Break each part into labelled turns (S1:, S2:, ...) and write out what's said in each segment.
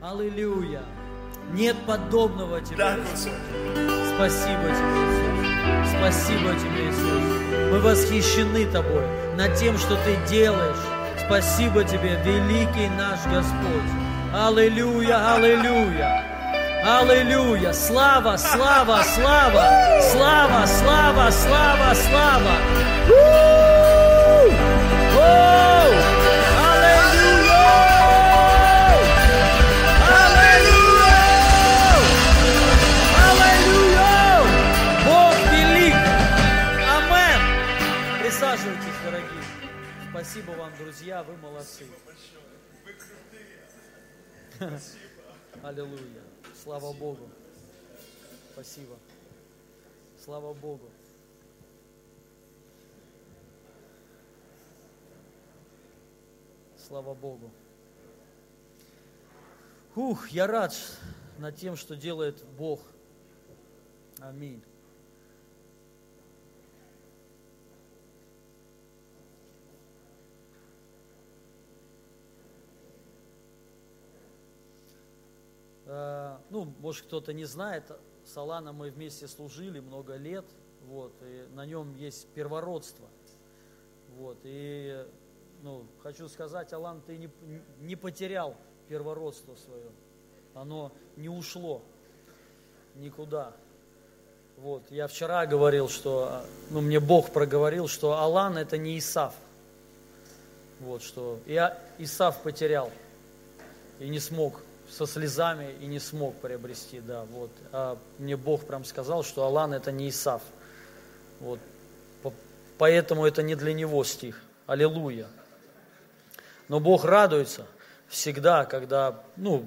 S1: Аллилуйя. Нет подобного тебе.
S2: Господи.
S1: Спасибо тебе, Иисус. Спасибо тебе, Иисус. Мы восхищены Тобой над тем, что Ты делаешь. Спасибо Тебе, великий наш Господь. Аллилуйя, аллилуйя. Аллилуйя. Слава, слава, слава. Слава, слава, слава, слава. Спасибо вам, друзья, вы молодцы. Аллилуйя. Слава Богу. Спасибо. Слава Богу. Слава Богу. Ух, я рад над тем, что делает Бог. Аминь. Э, Ну, может, кто-то не знает, с Аланом мы вместе служили много лет, вот, и на нем есть первородство. Вот, и, ну, хочу сказать, Алан, ты не, не потерял первородство свое. Оно не ушло никуда. Вот, я вчера говорил, что, ну, мне Бог проговорил, что Алан это не Исав. Вот, что я Исав потерял и не смог со слезами и не смог приобрести, да, вот. А мне Бог прям сказал, что Алан это не Исав. Вот. По- Поэтому это не для него стих. Аллилуйя. Но Бог радуется всегда, когда, ну,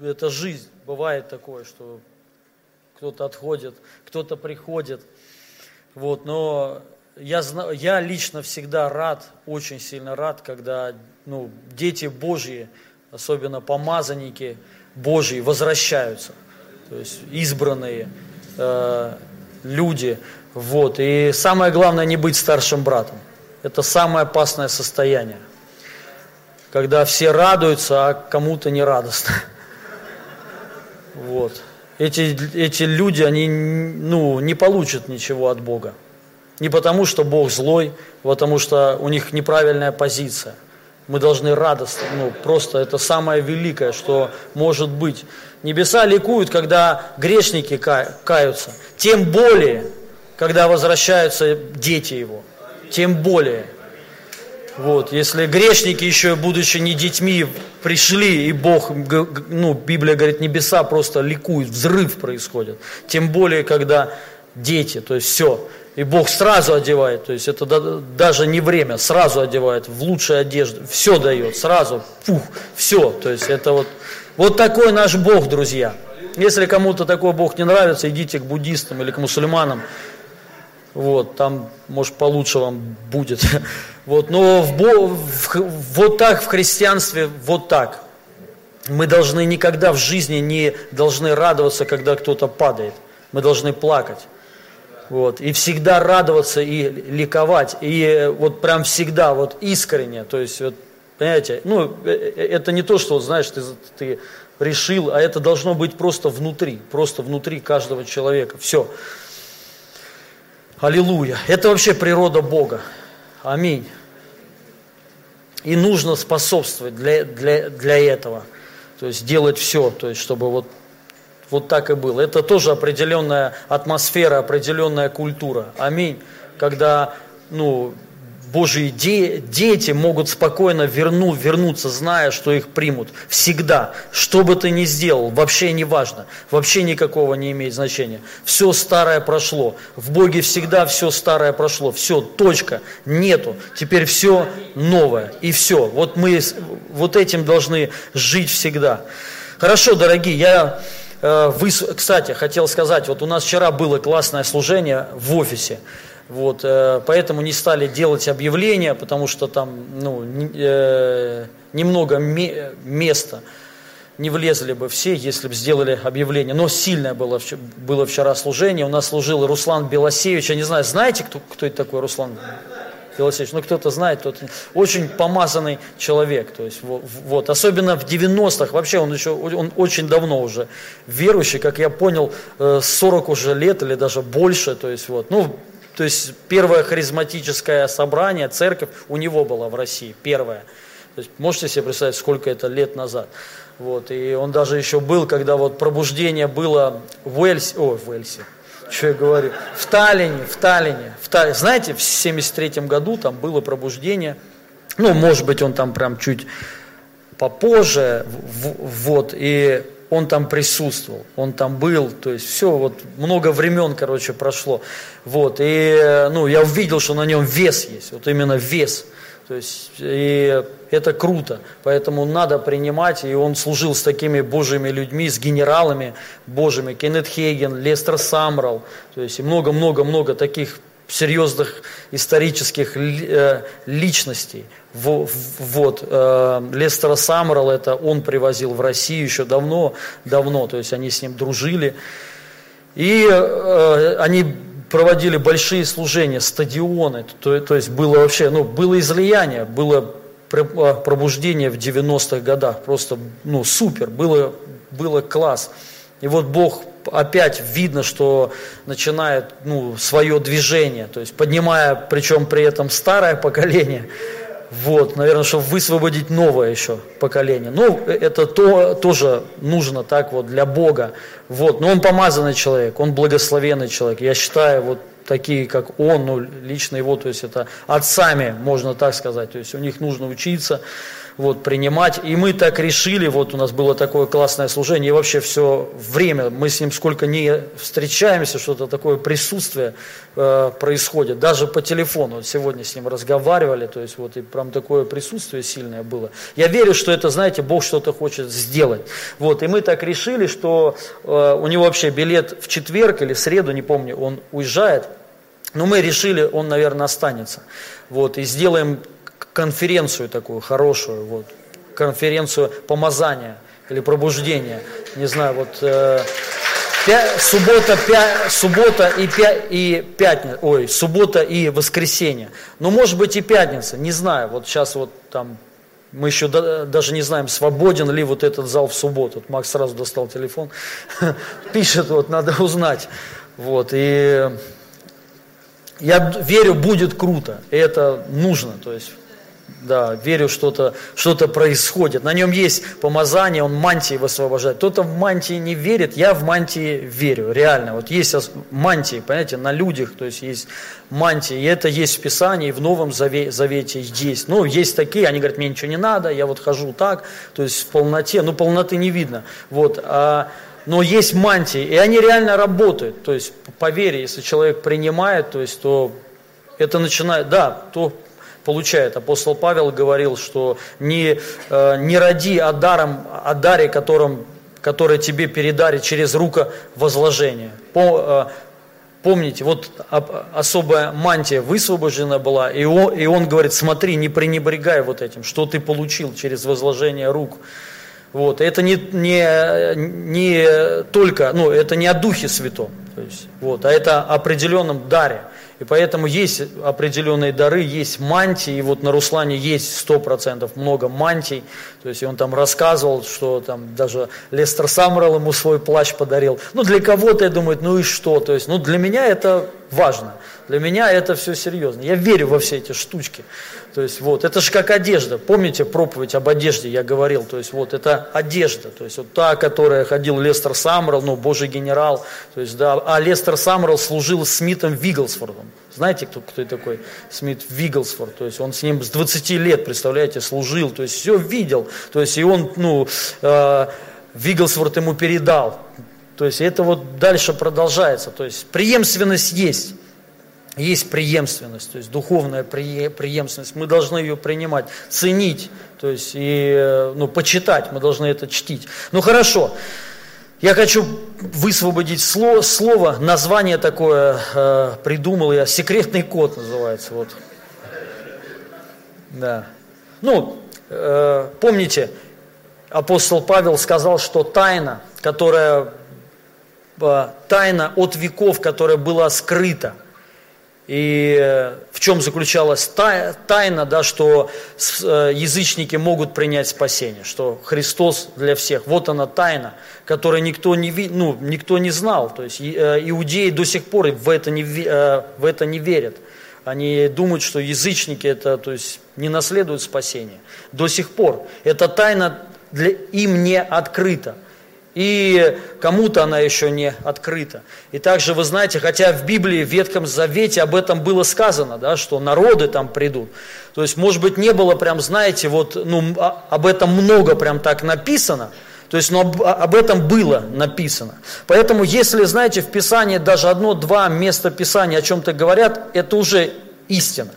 S1: это жизнь, бывает такое, что кто-то отходит, кто-то приходит. Вот, но я, зна- я лично всегда рад, очень сильно рад, когда ну, дети Божьи, особенно помазанники Божьи, возвращаются. То есть избранные э, люди. Вот. И самое главное не быть старшим братом. Это самое опасное состояние. Когда все радуются, а кому-то не радостно. Вот. Эти, эти люди, они ну, не получат ничего от Бога. Не потому, что Бог злой, потому что у них неправильная позиция. Мы должны радостно, ну, просто это самое великое, что может быть. Небеса ликуют, когда грешники ка- каются. Тем более, когда возвращаются дети его. Тем более. Вот, если грешники еще, будучи не детьми, пришли, и Бог, ну, Библия говорит, небеса просто ликуют, взрыв происходит. Тем более, когда дети, то есть все. И Бог сразу одевает, то есть это да- даже не время, сразу одевает в лучшие одежды, все дает, сразу, фух, все. То есть это вот, вот такой наш Бог, друзья. Если кому-то такой Бог не нравится, идите к буддистам или к мусульманам, вот, там, может, получше вам будет. Вот, но в, в вот так в христианстве, вот так. Мы должны никогда в жизни не должны радоваться, когда кто-то падает. Мы должны плакать. Вот, и всегда радоваться и ликовать. И э, вот прям всегда, вот искренне. То есть, вот, понимаете, ну, э, э, это не то, что, знаешь, ты, ты решил, а это должно быть просто внутри, просто внутри каждого человека. Все. Аллилуйя. Это вообще природа Бога. Аминь. И нужно способствовать для, для, для этого. То есть делать все, то есть чтобы вот, вот так и было. Это тоже определенная атмосфера, определенная культура. Аминь. Когда ну, Божьи де- дети могут спокойно верну, вернуться, зная, что их примут. Всегда. Что бы ты ни сделал, вообще не важно. Вообще никакого не имеет значения. Все старое прошло. В Боге всегда все старое прошло. Все, точка. Нету. Теперь все новое. И все. Вот мы вот этим должны жить всегда. Хорошо, дорогие, я, э, выс- кстати, хотел сказать, вот у нас вчера было классное служение в офисе. Вот, э, поэтому не стали делать объявления, потому что там ну, э, немного ме- места. Не влезли бы все, если бы сделали объявление. Но сильное было, было вчера служение. У нас служил Руслан Белосевич. Я не знаю, знаете, кто, кто это такой Руслан? Философович, ну кто-то знает, тот очень помазанный человек, то есть вот, особенно в 90-х, вообще он еще, он очень давно уже верующий, как я понял, 40 э, уже лет или даже больше, то есть вот, ну, то есть первое харизматическое собрание, церковь у него была в России, первое. То есть можете себе представить, сколько это лет назад. Вот, и он даже еще был, когда вот пробуждение было в Уэльсе, о, в Уэльсе, что я говорю, в Таллине, в Таллине, в Таллине. Знаете, в 73 году там было пробуждение, ну, может быть, он там прям чуть попозже, вот, и он там присутствовал, он там был, то есть все, вот много времен, короче, прошло, вот, и, ну, я увидел, что на нем вес есть, вот именно вес, то есть, и это круто, поэтому надо принимать, и он служил с такими божьими людьми, с генералами божьими, Кеннет Хейген, Лестер Самрал, то есть, много-много-много таких серьезных исторических э, личностей. Вот, э, Лестера Самрал, это он привозил в Россию еще давно, давно, то есть они с ним дружили. И э, они проводили большие служения, стадионы, то, то есть было вообще, ну, было излияние, было а, пробуждение в 90-х годах, просто, ну, супер, было, было класс. И вот Бог опять видно, что начинает ну, свое движение, то есть поднимая, причем при этом старое поколение, вот, наверное, чтобы высвободить новое еще поколение. Ну, это то, тоже нужно так вот для Бога. Вот, но он помазанный человек, он благословенный человек. Я считаю, вот такие, как он, ну, лично его, то есть это отцами, можно так сказать. То есть у них нужно учиться вот, принимать. И мы так решили, вот у нас было такое классное служение, и вообще все время, мы с ним сколько не встречаемся, что-то такое присутствие э, происходит, даже по телефону, вот сегодня с ним разговаривали, то есть вот и прям такое присутствие сильное было. Я верю, что это, знаете, Бог что-то хочет сделать. Вот, и мы так решили, что э, у него вообще билет в четверг или в среду, не помню, он уезжает, но мы решили, он, наверное, останется. Вот, и сделаем конференцию такую хорошую, вот, конференцию помазания или пробуждения. Не знаю, вот э, пя, суббота, пя, суббота и, пя, и пятница, ой, суббота и воскресенье. Ну, может быть, и пятница, не знаю. Вот сейчас вот там мы еще даже не знаем, свободен ли вот этот зал в субботу. Вот Макс сразу достал телефон, пишет, вот надо узнать. Вот, и я верю, будет круто, и это нужно, то есть да, верю, что-то что происходит. На нем есть помазание, он мантии высвобождает. Кто-то в мантии не верит, я в мантии верю, реально. Вот есть мантии, понимаете, на людях, то есть есть мантии, и это есть в Писании, в Новом Завете есть. Ну, есть такие, они говорят, мне ничего не надо, я вот хожу так, то есть в полноте, ну, полноты не видно. Вот, а, но есть мантии, и они реально работают. То есть, по вере, если человек принимает, то есть, то это начинает, да, то получает. Апостол Павел говорил, что не, э, не роди о, даром, о даре, которым, который тебе передарит через рука возложения. По, э, Помните, вот особая мантия высвобождена была, и он, и он говорит, смотри, не пренебрегай вот этим, что ты получил через возложение рук. Вот, это не, не, не только, ну, это не о Духе Святом, то есть, вот, а это о определенном даре. И поэтому есть определенные дары, есть мантии, и вот на Руслане есть сто процентов много мантий. То есть он там рассказывал, что там даже Лестер Самрал ему свой плащ подарил. Ну для кого-то, я думаю, ну и что? То есть, ну для меня это важно. Для меня это все серьезно. Я верю во все эти штучки. То есть вот, это же как одежда. Помните проповедь об одежде, я говорил. То есть вот, это одежда. То есть вот та, которая ходил Лестер Самрал, ну, божий генерал. То есть, да, а Лестер Самрал служил Смитом Вигглсфордом. Знаете, кто, кто такой Смит Вигглсфорд? То есть он с ним с 20 лет, представляете, служил. То есть все видел. То есть и он, ну, э, Вигглсфорд ему передал. То есть это вот дальше продолжается. То есть преемственность есть есть преемственность, то есть духовная преемственность. Мы должны ее принимать, ценить, то есть и ну, почитать, мы должны это чтить. Ну хорошо, я хочу высвободить слово, слово название такое э, придумал я, секретный код называется. Вот. Да. Ну, э, помните, апостол Павел сказал, что тайна, которая, э, тайна от веков, которая была скрыта – И э, в чем заключалась тайна, да, что э, язычники могут принять спасение, что Христос для всех. Вот она тайна, которую никто не, ну, никто не знал. То есть э, иудеи до сих пор в это не, в это не верят. Они думают, что язычники это, то есть, не наследуют спасение. До сих пор. Эта тайна для, им не открыта и кому-то она еще не открыта. И также вы знаете, хотя в Библии, в Ветхом Завете об этом было сказано, да, что народы там придут. То есть, может быть, не было прям, знаете, вот, ну, а, об этом много прям так написано, то есть, но об, об этом было написано. Поэтому, если, знаете, в Писании даже одно-два места Писания о чем-то говорят, это уже истина.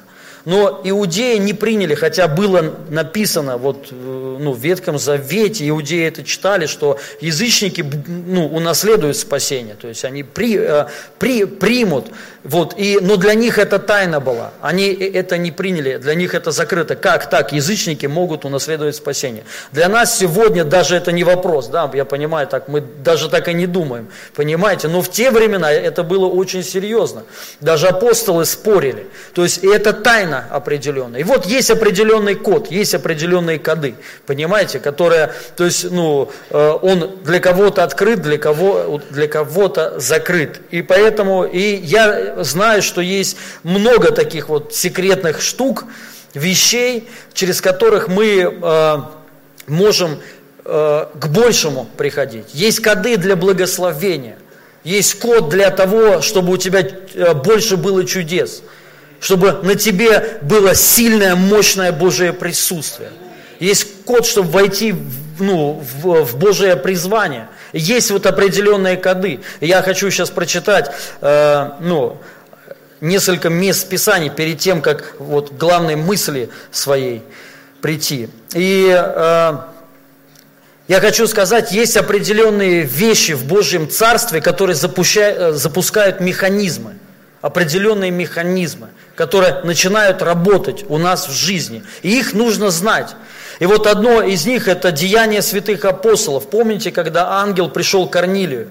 S1: Но иудеи не приняли, хотя было написано вот, э, ну, в Ветхом Завете, иудеи это читали, что язычники ну, унаследуют спасение, то есть они при, э, при, примут, вот, и, но для них это тайна была, они это не приняли, для них это закрыто. Как так язычники могут унаследовать спасение? Для нас сегодня даже это не вопрос, да, я понимаю, так мы даже так и не думаем, понимаете, но в те времена это было очень серьезно, даже апостолы спорили, то есть это тайна, тайна определенная. И вот есть определенный код, есть определенные коды, понимаете, которые, то есть, ну, э, он для кого-то открыт, для, кого, для кого-то закрыт. И поэтому, и я знаю, что есть много таких вот секретных штук, вещей, через которых мы э, можем э, к большему приходить. Есть коды для благословения. Есть код для того, чтобы у тебя э, больше было чудес чтобы на тебе было сильное, мощное Божие присутствие. Есть код, чтобы войти ну, в, в Божие призвание. Есть вот определенные коды. Я хочу сейчас прочитать э, ну, несколько мест Писаний перед тем, как вот главной мысли своей прийти. И э, я хочу сказать, есть определенные вещи в Божьем Царстве, которые э, запускают механизмы определенные механизмы, которые начинают работать у нас в жизни. И их нужно знать. И вот одно из них это деяние святых апостолов. Помните, когда ангел пришел к Корнилию,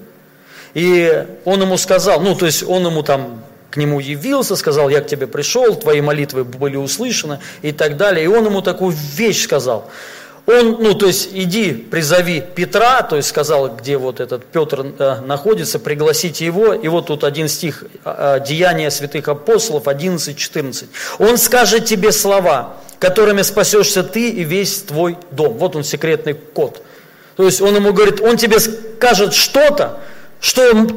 S1: и он ему сказал, ну то есть он ему там к нему явился, сказал, я к тебе пришел, твои молитвы были услышаны и так далее. И он ему такую вещь сказал – он, ну, то есть, иди, призови Петра, то есть, сказал, где вот этот Петр э, находится, пригласите его. И вот тут один стих, э, Деяния святых апостолов, 11-14. Он скажет тебе слова, которыми спасешься ты и весь твой дом. Вот он, секретный код. То есть, он ему говорит, он тебе скажет что-то, что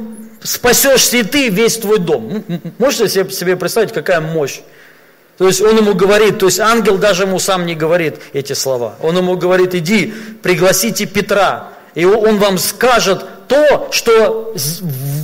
S1: спасешься и ты, и весь твой дом. Можете себе представить, какая мощь? То есть он ему говорит, то есть ангел даже ему сам не говорит эти слова. Он ему говорит, иди, пригласите Петра, и он вам скажет то, что,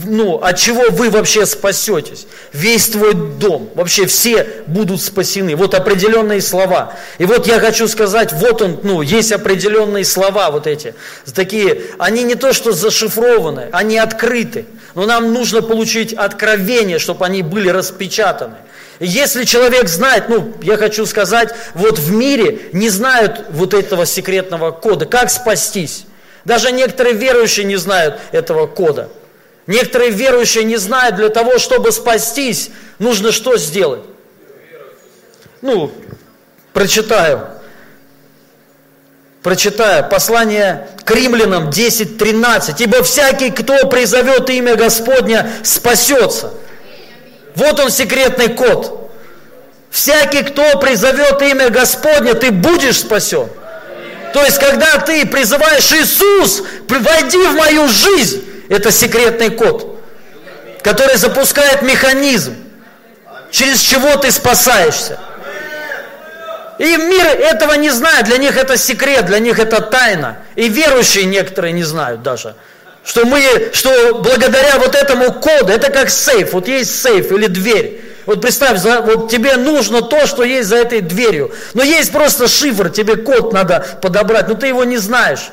S1: ну, от чего вы вообще спасетесь. Весь твой дом, вообще все будут спасены. Вот определенные слова. И вот я хочу сказать, вот он, ну, есть определенные слова вот эти. Такие, они не то что зашифрованы, они открыты. Но нам нужно получить откровение, чтобы они были распечатаны. Если человек знает, ну, я хочу сказать, вот в мире не знают вот этого секретного кода, как спастись. Даже некоторые верующие не знают этого кода. Некоторые верующие не знают, для того, чтобы спастись, нужно что сделать? Ну, прочитаю. Прочитаю послание к римлянам 10.13. «Ибо всякий, кто призовет имя Господня, спасется». Вот он секретный код. Всякий, кто призовет имя Господня, ты будешь спасен. То есть, когда ты призываешь Иисус, войди в мою жизнь, это секретный код, который запускает механизм, через чего ты спасаешься. И мир этого не знает, для них это секрет, для них это тайна. И верующие некоторые не знают даже. Что мы, что благодаря вот этому коду, это как сейф, вот есть сейф или дверь. Вот представь, вот тебе нужно то, что есть за этой дверью. Но есть просто шифр, тебе код надо подобрать, но ты его не знаешь.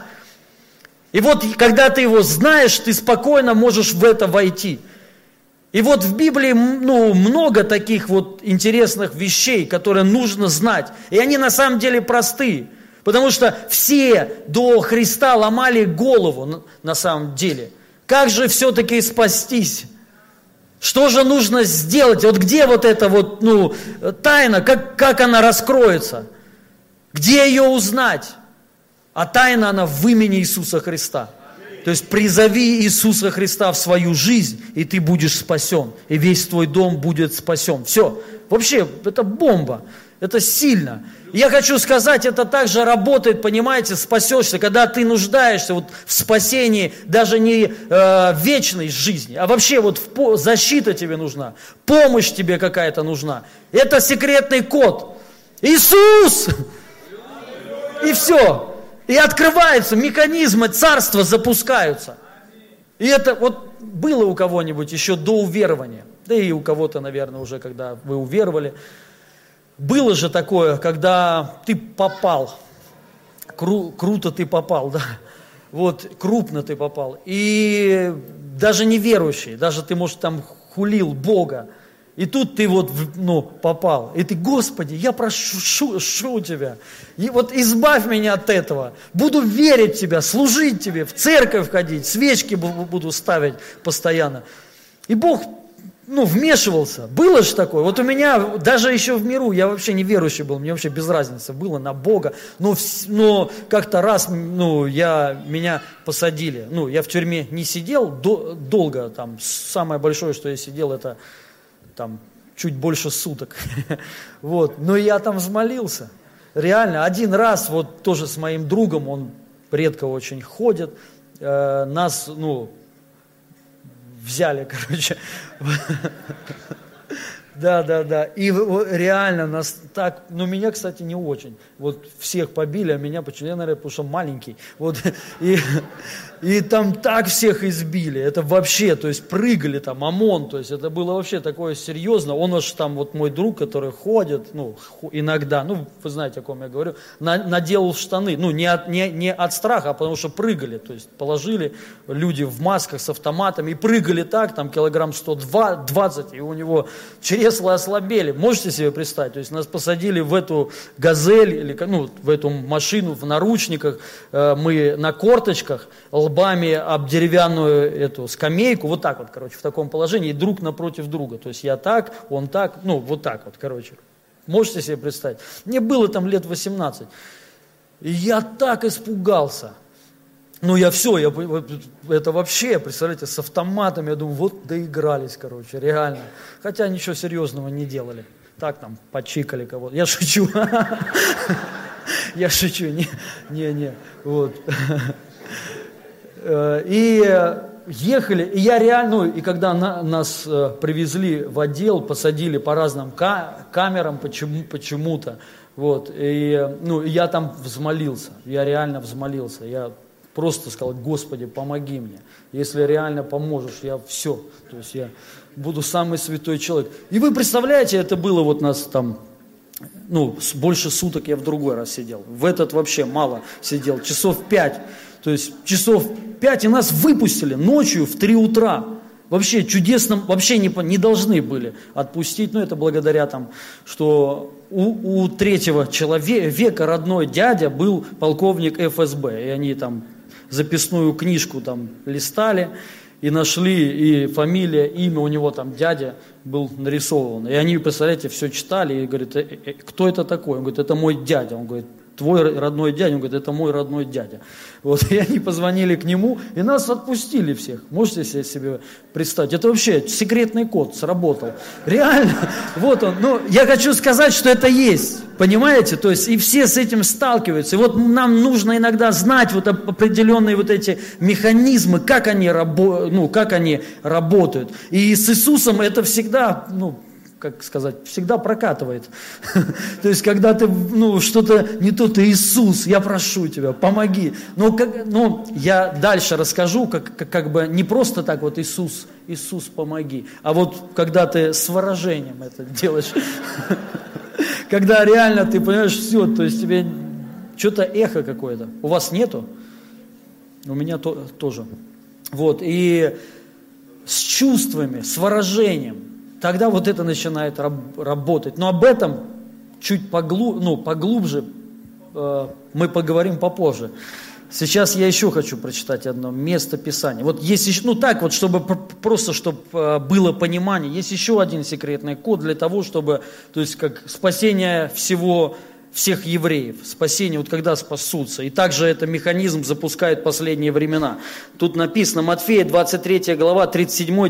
S1: И вот когда ты его знаешь, ты спокойно можешь в это войти. И вот в Библии ну, много таких вот интересных вещей, которые нужно знать. И они на самом деле простые. Потому что все до Христа ломали голову на самом деле. Как же все-таки спастись? Что же нужно сделать? Вот где вот эта вот, ну, тайна, как, как она раскроется? Где ее узнать? А тайна она в имени Иисуса Христа. То есть призови Иисуса Христа в свою жизнь, и ты будешь спасен, и весь твой дом будет спасен. Все. Вообще, это бомба. Это сильно. Я хочу сказать, это также работает, понимаете, спасешься, когда ты нуждаешься вот в спасении даже не э, вечной жизни, а вообще вот в, защита тебе нужна, помощь тебе какая-то нужна. Это секретный код. Иисус! И все. И открываются механизмы царства, запускаются. И это вот было у кого-нибудь еще до уверования, да и у кого-то, наверное, уже когда вы уверовали – было же такое, когда ты попал, кру, круто ты попал, да, вот, крупно ты попал, и даже неверующий, даже ты, может, там хулил Бога, и тут ты вот, ну, попал, и ты, Господи, я прошу шу Тебя, и вот избавь меня от этого, буду верить Тебя, служить Тебе, в церковь ходить, свечки буду ставить постоянно. И Бог ну, вмешивался. Было же такое. Вот у меня, даже еще в миру, я вообще не верующий был, мне вообще без разницы было на Бога. Но, но как-то раз, ну, я, меня посадили. Ну, я в тюрьме не сидел до, долго, там, самое большое, что я сидел, это там чуть больше суток. Вот, но я там взмолился. Реально, один раз, вот тоже с моим другом, он редко очень ходит, э, нас, ну, взяли, короче. Да, да, да. И реально нас так, ну меня, кстати, не очень. Вот всех побили, а меня почему? Я, наверное, потому что маленький. Вот, и, и там так всех избили. Это вообще, то есть прыгали там, ОМОН. То есть это было вообще такое серьезно. Он аж там, вот мой друг, который ходит, ну, иногда, ну, вы знаете, о ком я говорю, на, наделал штаны. Ну, не от, не, не от страха, а потому что прыгали. То есть положили люди в масках с автоматами и прыгали так, там килограмм 120, и у него чресла ослабели. Можете себе представить? То есть нас посадили в эту газель, или ну, в эту машину, в наручниках, э, мы на корточках, лбами об деревянную эту скамейку, вот так вот, короче, в таком положении, друг напротив друга. То есть я так, он так, ну, вот так вот, короче. Можете себе представить? Мне было там лет 18. И я так испугался. Ну, я все, я, это вообще, представляете, с автоматом, я думаю, вот доигрались, короче, реально. Хотя ничего серьезного не делали. Так там, почикали кого-то. Я шучу. Я шучу, не, не, не, вот. Э, и ехали, и я реально, ну, и когда на, нас э, привезли в отдел, посадили по разным камерам почему, почему-то, вот, и, ну, я там взмолился, я реально взмолился, я просто сказал, Господи, помоги мне, если реально поможешь, я все, то есть я буду самый святой человек. И вы представляете, это было вот нас там ну, больше суток я в другой раз сидел. В этот вообще мало сидел, часов пять. То есть часов пять, и нас выпустили ночью в три утра. Вообще чудесно, вообще не, не должны были отпустить, но это благодаря там, что у, у третьего человека, века родной дядя был полковник ФСБ, и они там записную книжку там листали, и нашли, и фамилия, имя у него там, дядя был нарисован. И они, представляете, все читали, и говорят, «Э, э, кто это такой? Он говорит, это мой дядя. Он говорит, твой родной дядя, он говорит, это мой родной дядя. Вот, и они позвонили к нему, и нас отпустили всех. Можете себе, представить? Это вообще секретный код сработал. Реально, вот он. Ну, я хочу сказать, что это есть. Понимаете? То есть, и все с этим сталкиваются. И вот нам нужно иногда знать вот определенные вот эти механизмы, как они, рабо, ну, как они работают. И с Иисусом это всегда, ну, как сказать, всегда прокатывает. То есть, когда ты, ну, что-то не то, ты Иисус, я прошу тебя, помоги. Но, как, но я дальше расскажу, как, как, как бы не просто так вот Иисус, Иисус, помоги, а вот когда ты с выражением это делаешь, когда реально ты понимаешь все, то есть тебе что-то эхо какое-то. У вас нету? У меня то, тоже. Вот, и с чувствами, с выражением тогда вот это начинает раб- работать. Но об этом чуть поглу- ну, поглубже э, мы поговорим попозже. Сейчас я еще хочу прочитать одно место Писания. Вот есть еще, ну так вот, чтобы просто, чтобы э, было понимание, есть еще один секретный код для того, чтобы, то есть как спасение всего, всех евреев, спасение, вот когда спасутся. И также это механизм запускает последние времена. Тут написано, Матфея 23 глава, 37,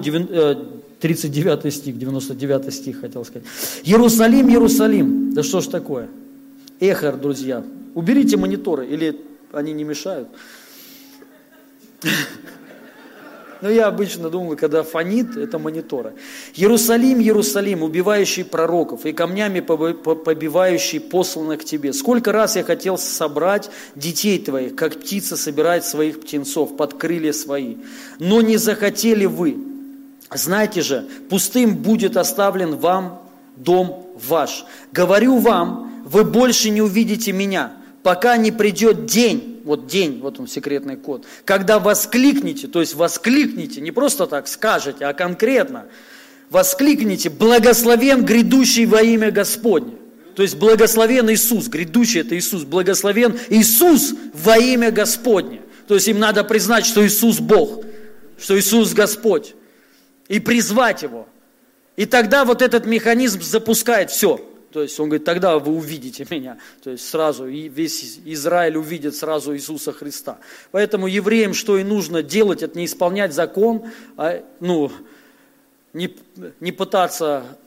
S1: 39 э, стих, 99 стих хотел сказать. Иерусалим, Иерусалим. Да что ж такое? Эхор, друзья. Уберите мониторы или они не мешают. Но я обычно думаю, когда фонит, это мониторы. Иерусалим, Иерусалим, убивающий пророков и камнями побивающий посланных к тебе. Сколько раз я хотел собрать детей твоих, как птица собирает своих птенцов под крылья свои. Но не захотели вы. Знаете же, пустым будет оставлен вам дом ваш. Говорю вам, вы больше не увидите меня пока не придет день, вот день, вот он секретный код, когда воскликните, то есть воскликните, не просто так скажете, а конкретно, воскликните, благословен грядущий во имя Господне. То есть благословен Иисус, грядущий это Иисус, благословен Иисус во имя Господне. То есть им надо признать, что Иисус Бог, что Иисус Господь, и призвать Его. И тогда вот этот механизм запускает все – то есть он говорит, тогда вы увидите меня. То есть сразу и весь Израиль увидит сразу Иисуса Христа. Поэтому евреям что и нужно делать, это не исполнять закон, а, ну, не, не пытаться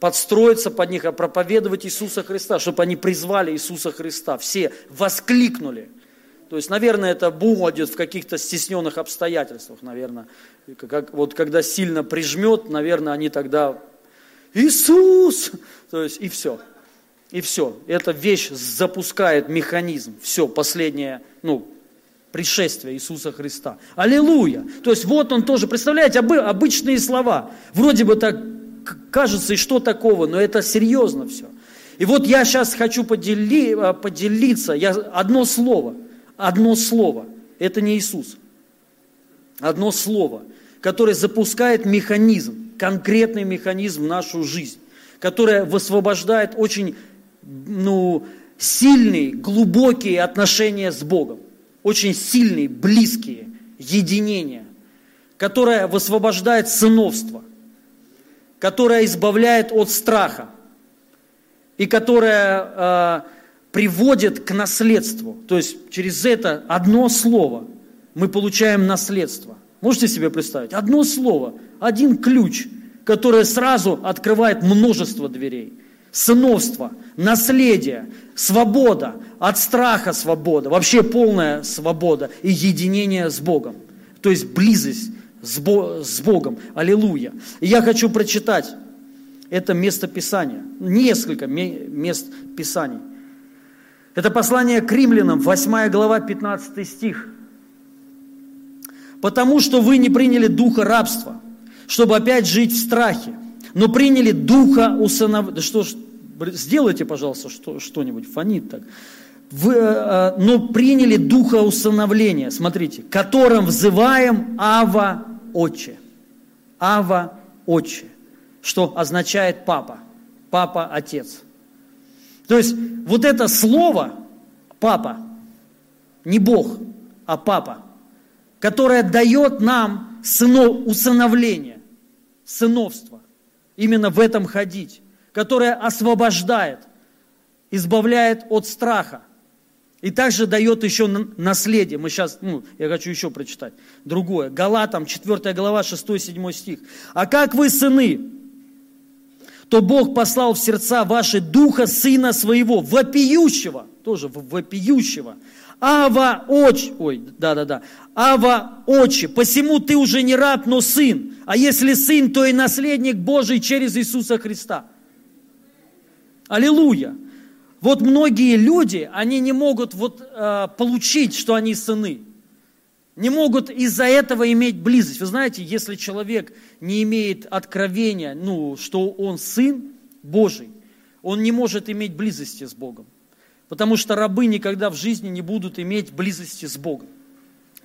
S1: подстроиться под них, а проповедовать Иисуса Христа, чтобы они призвали Иисуса Христа. Все воскликнули. То есть, наверное, это будет в каких-то стесненных обстоятельствах, наверное. Как, вот когда сильно прижмет, наверное, они тогда Иисус! То есть и все. И все. Эта вещь запускает механизм. Все, последнее, ну, пришествие Иисуса Христа. Аллилуйя! То есть вот он тоже, представляете, обычные слова. Вроде бы так кажется, и что такого, но это серьезно все. И вот я сейчас хочу подели, а, поделиться, я, одно слово, одно слово, это не Иисус. Одно слово, которое запускает механизм конкретный механизм в нашу жизнь, который высвобождает очень ну, сильные, глубокие отношения с Богом, очень сильные, близкие единения, которое высвобождает сыновство, которое избавляет от страха и которое э, приводит к наследству. То есть через это одно слово мы получаем наследство. Можете себе представить? Одно слово, один ключ, который сразу открывает множество дверей. Сыновство, наследие, свобода, от страха свобода, вообще полная свобода и единение с Богом. То есть близость с, Богом. Аллилуйя. И я хочу прочитать это место Писания, несколько мест Писаний. Это послание к римлянам, 8 глава, 15 стих потому что вы не приняли духа рабства, чтобы опять жить в страхе, но приняли духа усыновления. Что ж, сделайте, пожалуйста, что, что-нибудь, фонит так. Вы, э, э, но приняли духа усыновления, смотрите, которым взываем Ава Отче. Ава Отче, что означает папа, папа Отец. То есть вот это слово папа, не Бог, а папа – которая дает нам сынов, усыновление, сыновство. Именно в этом ходить. Которая освобождает, избавляет от страха. И также дает еще наследие. Мы сейчас, ну, я хочу еще прочитать. Другое. Галатам, 4 глава, 6-7 стих. «А как вы сыны, то Бог послал в сердца ваши духа Сына Своего, вопиющего, тоже вопиющего, Ава, отч, ой, да-да-да, Ава, отче, посему ты уже не раб, но сын. А если сын, то и наследник Божий через Иисуса Христа. Аллилуйя. Вот многие люди, они не могут вот, э, получить, что они сыны. Не могут из-за этого иметь близость. Вы знаете, если человек не имеет откровения, ну, что он сын Божий, он не может иметь близости с Богом. Потому что рабы никогда в жизни не будут иметь близости с Богом.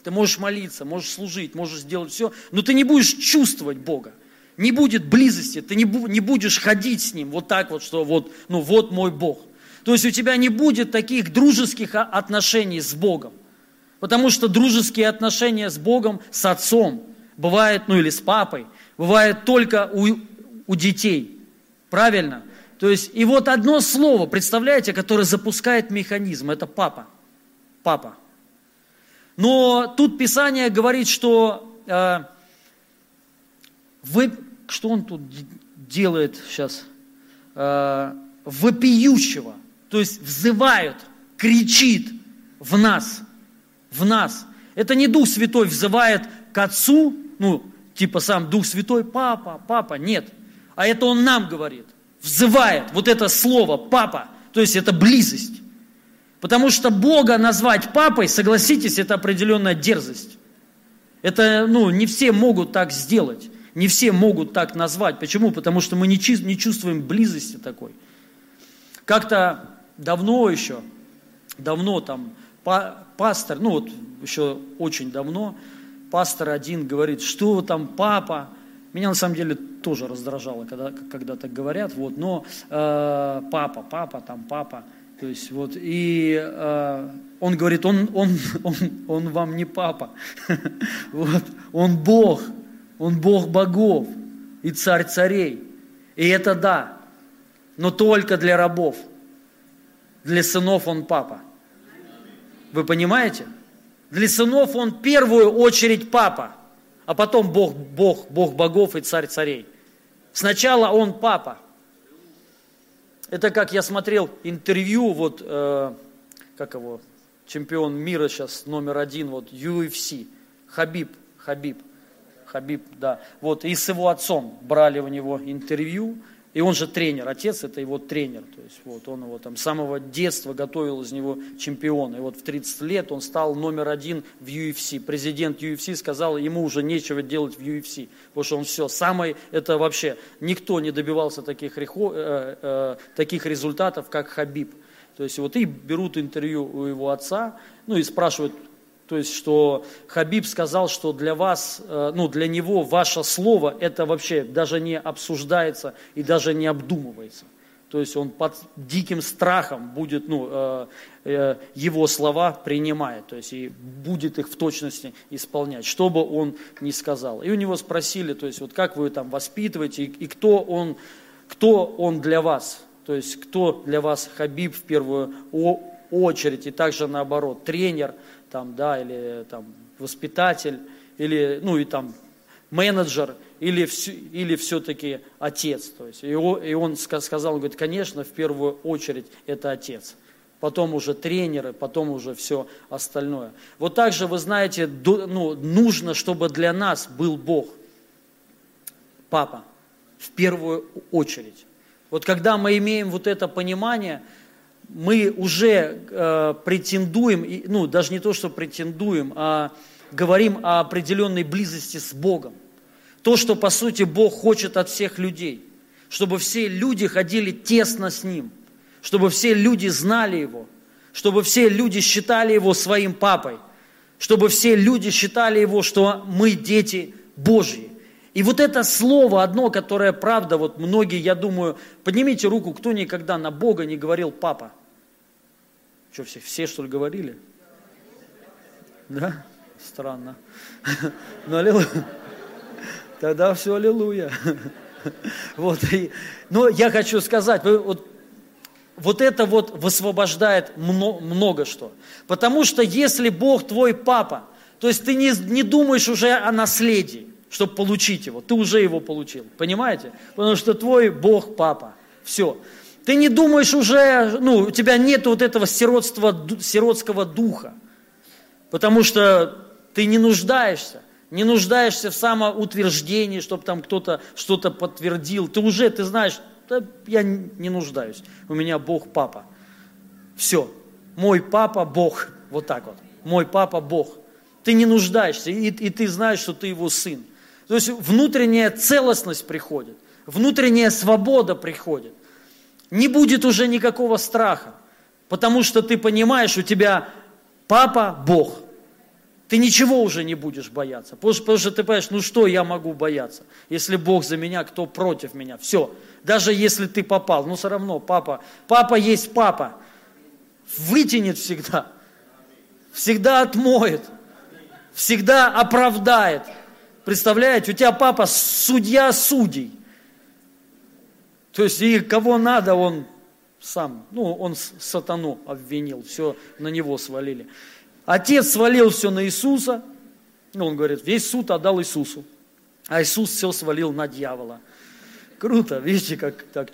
S1: Ты можешь молиться, можешь служить, можешь сделать все, но ты не будешь чувствовать Бога. Не будет близости, ты не, будешь ходить с Ним вот так вот, что вот, ну вот мой Бог. То есть у тебя не будет таких дружеских отношений с Богом. Потому что дружеские отношения с Богом, с отцом, бывает, ну или с папой, бывает только у, у детей. Правильно? То есть, и вот одно слово, представляете, которое запускает механизм, это папа. Папа. Но тут Писание говорит, что э, вы, что он тут делает сейчас? Э, вопиющего, то есть взывают, кричит в нас, в нас. Это не Дух Святой взывает к Отцу, ну, типа сам Дух Святой, папа, папа, нет. А это Он нам говорит, взывает, вот это слово, папа, то есть это близость. Потому что Бога назвать папой, согласитесь, это определенная дерзость. Это, ну, не все могут так сделать. Не все могут так назвать. Почему? Потому что мы не, не чувствуем близости такой. Как-то давно еще, давно там пастор, ну вот еще очень давно, пастор один говорит, что там папа, меня на самом деле тоже раздражало, когда, когда так говорят, вот, но э, папа, папа, там папа, то есть вот, и э, он говорит, он, он, он, он вам не папа, вот, он Бог, он Бог богов и царь царей, и это да, но только для рабов. Для сынов он папа. Вы понимаете? Для сынов он в первую очередь папа, а потом Бог, Бог, Бог богов и царь царей. Сначала он папа. Это как я смотрел интервью, вот, э, как его, чемпион мира сейчас номер один, вот, UFC, Хабиб, Хабиб, Хабиб, да. Вот, и с его отцом брали у него интервью, и он же тренер, отец это его тренер. То есть вот он его там с самого детства готовил из него чемпиона. И вот в 30 лет он стал номер один в UFC. Президент UFC сказал, ему уже нечего делать в UFC. Потому что он все, самый, это вообще, никто не добивался таких, э, э, таких результатов, как Хабиб. То есть вот и берут интервью у его отца, ну и спрашивают, то есть, что Хабиб сказал, что для вас, э, ну, для него ваше слово, это вообще даже не обсуждается и даже не обдумывается. То есть он под диким страхом будет, ну, э, э, его слова принимает, то есть и будет их в точности исполнять, что бы он ни сказал. И у него спросили, то есть вот как вы там воспитываете и, и кто он, кто он для вас, то есть кто для вас Хабиб в первую очередь и также наоборот тренер, там, да, или там воспитатель, или, ну, и там менеджер, или, или все-таки отец. То есть, и, он, и он сказал, он говорит, конечно, в первую очередь это отец. Потом уже тренеры, потом уже все остальное. Вот так же, вы знаете, ну, нужно, чтобы для нас был Бог, папа, в первую очередь. Вот когда мы имеем вот это понимание – мы уже э, претендуем, ну даже не то, что претендуем, а говорим о определенной близости с Богом. То, что по сути Бог хочет от всех людей, чтобы все люди ходили тесно с Ним, чтобы все люди знали Его, чтобы все люди считали Его своим папой, чтобы все люди считали Его, что мы дети Божьи. И вот это слово одно, которое правда, вот многие, я думаю, поднимите руку, кто никогда на Бога не говорил папа. Что, все, все что ли говорили? Да? Странно. Ну, аллилуйя. Тогда все аллилуйя. Вот, но я хочу сказать, вот, вот это вот высвобождает много, много что. Потому что если Бог твой папа, то есть ты не, не думаешь уже о наследии, чтобы получить его. Ты уже его получил. Понимаете? Потому что твой Бог папа. Все. Ты не думаешь уже, ну, у тебя нет вот этого сиротства, сиротского духа. Потому что ты не нуждаешься. Не нуждаешься в самоутверждении, чтобы там кто-то что-то подтвердил. Ты уже, ты знаешь, да, я не нуждаюсь. У меня Бог папа. Все. Мой папа Бог. Вот так вот. Мой папа Бог. Ты не нуждаешься, и, и ты знаешь, что ты его сын. То есть внутренняя целостность приходит, внутренняя свобода приходит. Не будет уже никакого страха, потому что ты понимаешь, у тебя папа Бог. Ты ничего уже не будешь бояться, потому что, потому что ты понимаешь, ну что я могу бояться, если Бог за меня, кто против меня, все. Даже если ты попал, но все равно папа, папа есть папа, вытянет всегда, всегда отмоет, всегда оправдает. Представляете, у тебя папа судья судей. То есть и кого надо, он сам, ну, он сатану обвинил, все на него свалили. Отец свалил все на Иисуса, ну, он говорит, весь суд отдал Иисусу, а Иисус все свалил на дьявола. Круто, видите, как так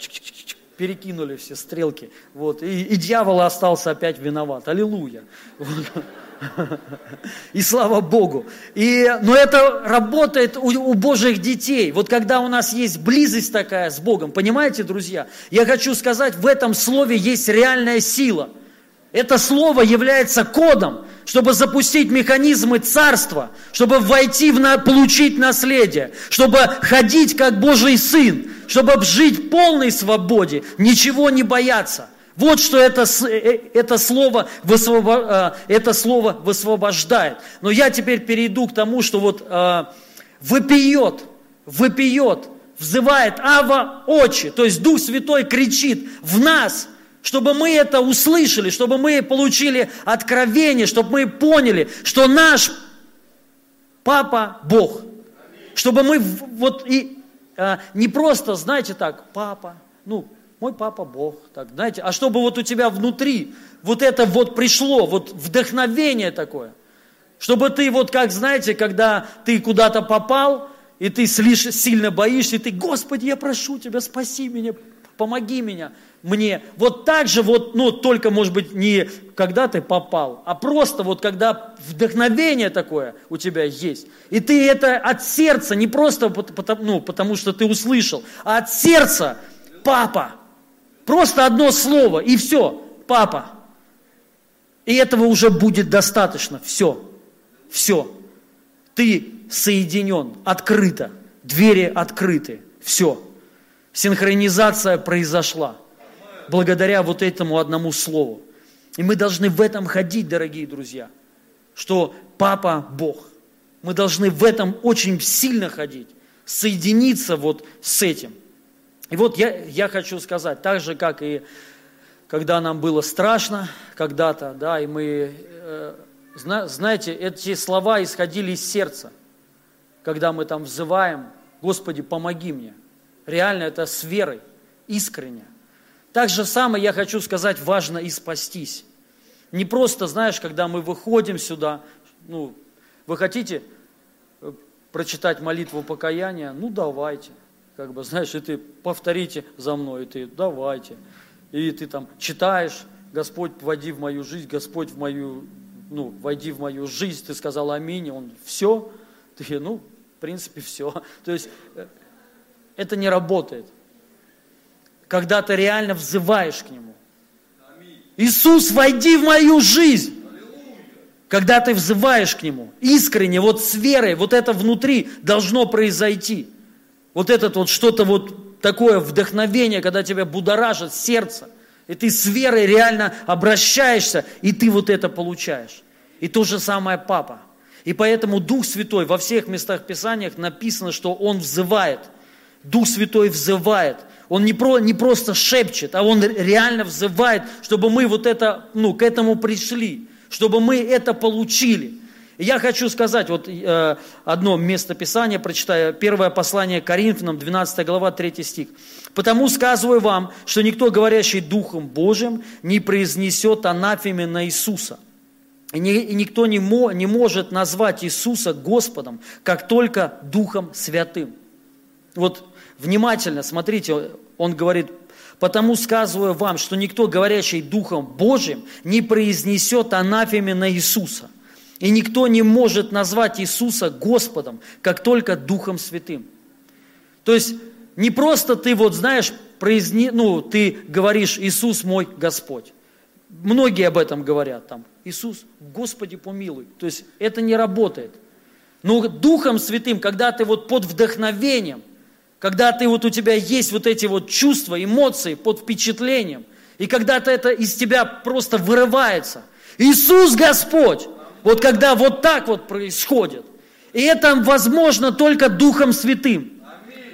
S1: перекинули все стрелки. Вот, и, и дьявол остался опять виноват. Аллилуйя. Вот. И слава Богу. И, но это работает у, у Божьих детей. Вот когда у нас есть близость такая с Богом, понимаете, друзья? Я хочу сказать, в этом слове есть реальная сила. Это слово является кодом, чтобы запустить механизмы царства, чтобы войти в на, получить наследие, чтобы ходить как Божий Сын, чтобы жить в полной свободе, ничего не бояться. Вот что это, э, это, слово, высвобо, э, это слово высвобождает. Но я теперь перейду к тому, что вот э, выпьет, выпьет, взывает Ава Очи, то есть Дух Святой кричит в нас, чтобы мы это услышали, чтобы мы получили откровение, чтобы мы поняли, что наш Папа Бог. Чтобы мы вот и не просто, знаете так, папа, ну, мой папа Бог, так, знаете, а чтобы вот у тебя внутри вот это вот пришло, вот вдохновение такое, чтобы ты вот как, знаете, когда ты куда-то попал, и ты слишком сильно боишься, и ты, Господи, я прошу Тебя, спаси меня, помоги меня, мне. Вот так же вот, ну, только, может быть, не когда ты попал, а просто вот когда вдохновение такое у тебя есть. И ты это от сердца, не просто потому, ну, потому что ты услышал, а от сердца, папа, Просто одно слово, и все, папа. И этого уже будет достаточно, все, все. Ты соединен, открыто, двери открыты, все. Синхронизация произошла благодаря вот этому одному слову. И мы должны в этом ходить, дорогие друзья, что папа Бог. Мы должны в этом очень сильно ходить, соединиться вот с этим. И вот я, я хочу сказать, так же, как и когда нам было страшно когда-то, да, и мы, э, зна, знаете, эти слова исходили из сердца, когда мы там взываем, Господи, помоги мне. Реально это с верой, искренне. Так же самое я хочу сказать, важно и спастись. Не просто, знаешь, когда мы выходим сюда, ну, вы хотите э, прочитать молитву покаяния? Ну, давайте как бы, знаешь, и ты повторите за мной, и ты давайте. И ты там читаешь, Господь, войди в мою жизнь, Господь в мою, ну, войди в мою жизнь, ты сказал аминь, он все, ты, ну, в принципе, все. То есть э, это не работает. Когда ты реально взываешь к Нему. Иисус, войди в мою жизнь. Когда ты взываешь к Нему, искренне, вот с верой, вот это внутри должно произойти. Вот этот вот что-то вот такое вдохновение, когда тебя будоражит сердце, и ты с верой реально обращаешься, и ты вот это получаешь. И то же самое папа. И поэтому Дух Святой во всех местах Писаниях написано, что Он взывает. Дух Святой взывает. Он не, про, не просто шепчет, а Он реально взывает, чтобы мы вот это, ну, к этому пришли, чтобы мы это получили я хочу сказать, вот э, одно место Писания, прочитаю, первое послание Коринфянам, 12 глава, 3 стих. «Потому сказываю вам, что никто, говорящий Духом Божьим, не произнесет анафеме на Иисуса». И, никто не, не может назвать Иисуса Господом, как только Духом Святым. Вот внимательно, смотрите, он говорит, потому сказываю вам, что никто, говорящий Духом Божьим, не произнесет анафеме на Иисуса – и никто не может назвать Иисуса Господом, как только Духом Святым. То есть не просто ты вот знаешь, произне, ну, ты говоришь, Иисус мой Господь. Многие об этом говорят там. Иисус, Господи, помилуй. То есть это не работает. Но Духом Святым, когда ты вот под вдохновением, когда ты вот у тебя есть вот эти вот чувства, эмоции под впечатлением, и когда то это из тебя просто вырывается. Иисус Господь! Вот когда вот так вот происходит. И это возможно только Духом Святым.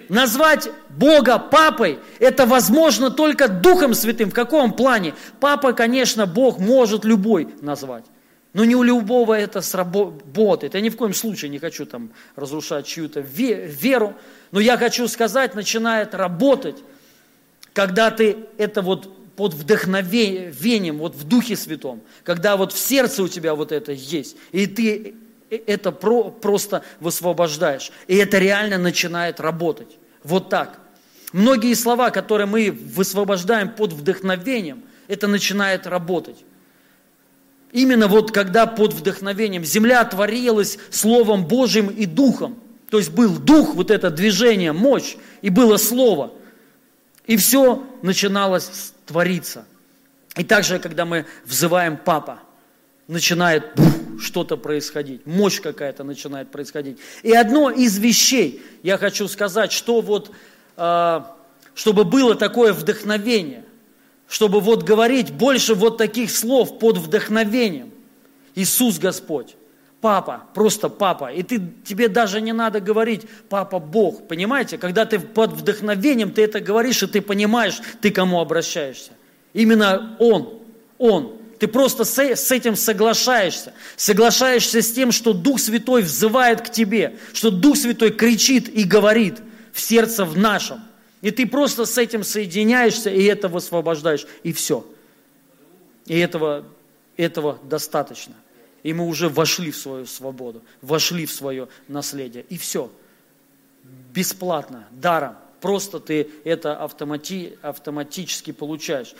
S1: Назвать Бога папой, это возможно только Духом Святым. В каком плане? Папа, конечно, Бог может любой назвать. Но не у любого это сработает. Я ни в коем случае не хочу там разрушать чью-то веру. Но я хочу сказать, начинает работать, когда ты это вот под вдохновением, вот в Духе Святом, когда вот в сердце у тебя вот это есть, и ты это про, просто высвобождаешь, и это реально начинает работать. Вот так. Многие слова, которые мы высвобождаем под вдохновением, это начинает работать. Именно вот когда под вдохновением земля творилась Словом Божьим и Духом. То есть был Дух, вот это движение, мощь, и было Слово. И все начиналось твориться. И также, когда мы взываем Папа, начинает что-то происходить, мощь какая-то начинает происходить. И одно из вещей, я хочу сказать, что вот, э, чтобы было такое вдохновение, чтобы вот говорить больше вот таких слов под вдохновением. Иисус Господь, Папа, просто Папа. И ты, тебе даже не надо говорить Папа Бог, понимаете? Когда ты под вдохновением, ты это говоришь, и ты понимаешь, ты кому обращаешься. Именно Он, Он. Ты просто с, с этим соглашаешься. Соглашаешься с тем, что Дух Святой взывает к тебе, что Дух Святой кричит и говорит в сердце в нашем. И ты просто с этим соединяешься и это высвобождаешь, и все. И этого, этого достаточно. И мы уже вошли в свою свободу, вошли в свое наследие. И все. Бесплатно, даром. Просто ты это автомати, автоматически получаешь.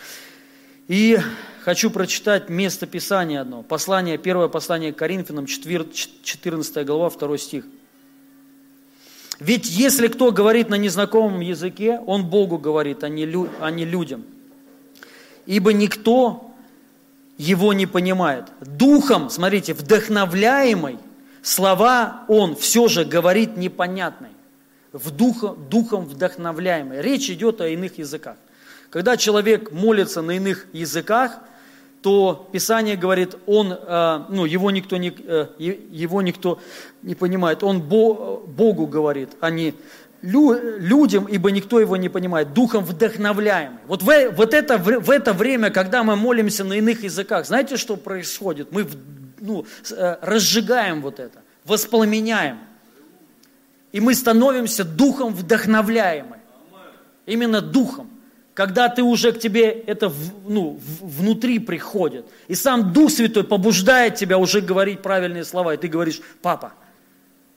S1: И хочу прочитать место Писания одно. Послание, первое послание к Коринфянам, 14 глава, 2 стих. Ведь если кто говорит на незнакомом языке, он Богу говорит, а не, лю, а не людям. Ибо никто его не понимает. Духом, смотрите, вдохновляемый, слова он все же говорит непонятные. В духом, духом вдохновляемый. Речь идет о иных языках. Когда человек молится на иных языках, то Писание говорит, он, э, ну, его никто не, э, его никто не понимает. Он Богу говорит, а не людям, ибо никто его не понимает, духом вдохновляемый. Вот, в, вот это, в это время, когда мы молимся на иных языках, знаете, что происходит? Мы ну, э, разжигаем вот это, воспламеняем. И мы становимся духом вдохновляемым. Именно духом когда ты уже к тебе это ну, внутри приходит. И сам Дух Святой побуждает тебя уже говорить правильные слова. И ты говоришь, папа,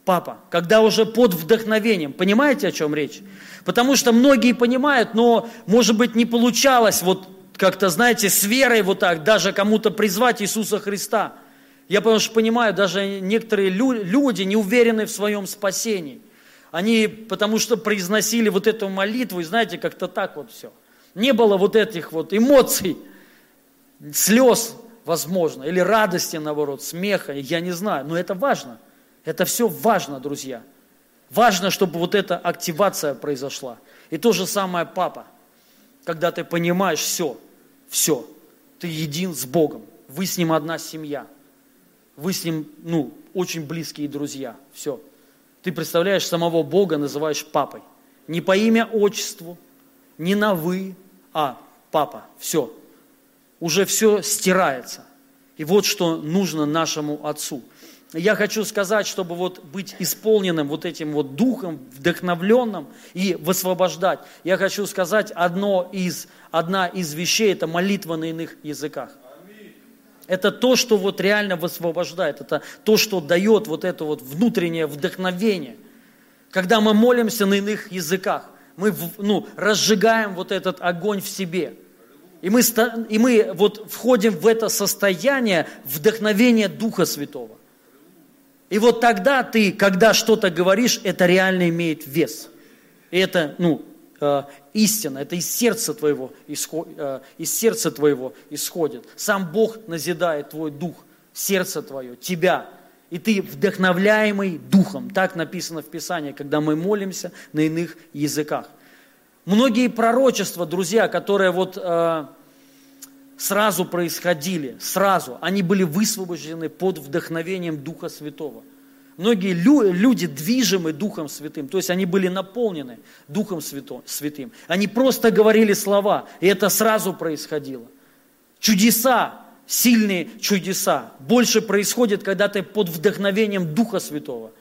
S1: папа, когда уже под вдохновением. Понимаете, о чем речь? Потому что многие понимают, но, может быть, не получалось вот как-то, знаете, с верой вот так, даже кому-то призвать Иисуса Христа. Я потому что понимаю, даже некоторые люди не уверены в своем спасении. Они потому что произносили вот эту молитву, и знаете, как-то так вот все. Не было вот этих вот эмоций, слез, возможно, или радости, наоборот, смеха, я не знаю, но это важно. Это все важно, друзья. Важно, чтобы вот эта активация произошла. И то же самое папа, когда ты понимаешь все, все, ты един с Богом, вы с Ним одна семья, вы с Ним, ну, очень близкие друзья, все. Ты представляешь, самого Бога называешь папой. Не по имя отчеству, не на «вы», а «папа», все. Уже все стирается. И вот что нужно нашему отцу. Я хочу сказать, чтобы вот быть исполненным вот этим вот духом, вдохновленным и высвобождать. Я хочу сказать одно из, одна из вещей, это молитва на иных языках. Это то, что вот реально высвобождает, это то, что дает вот это вот внутреннее вдохновение. Когда мы молимся на иных языках, мы ну, разжигаем вот этот огонь в себе. И мы, и мы вот входим в это состояние вдохновения Духа Святого. И вот тогда ты, когда что-то говоришь, это реально имеет вес. И это, ну, э, истина, это из сердца твоего, исход, э, из сердца твоего исходит. Сам Бог назидает твой дух, сердце твое, тебя – и ты вдохновляемый Духом. Так написано в Писании, когда мы молимся на иных языках. Многие пророчества, друзья, которые вот э, сразу происходили, сразу, они были высвобождены под вдохновением Духа Святого. Многие лю- люди движимы Духом Святым, то есть они были наполнены Духом Святым. Они просто говорили слова, и это сразу происходило. Чудеса сильные чудеса. Больше происходит, когда ты под вдохновением Духа Святого.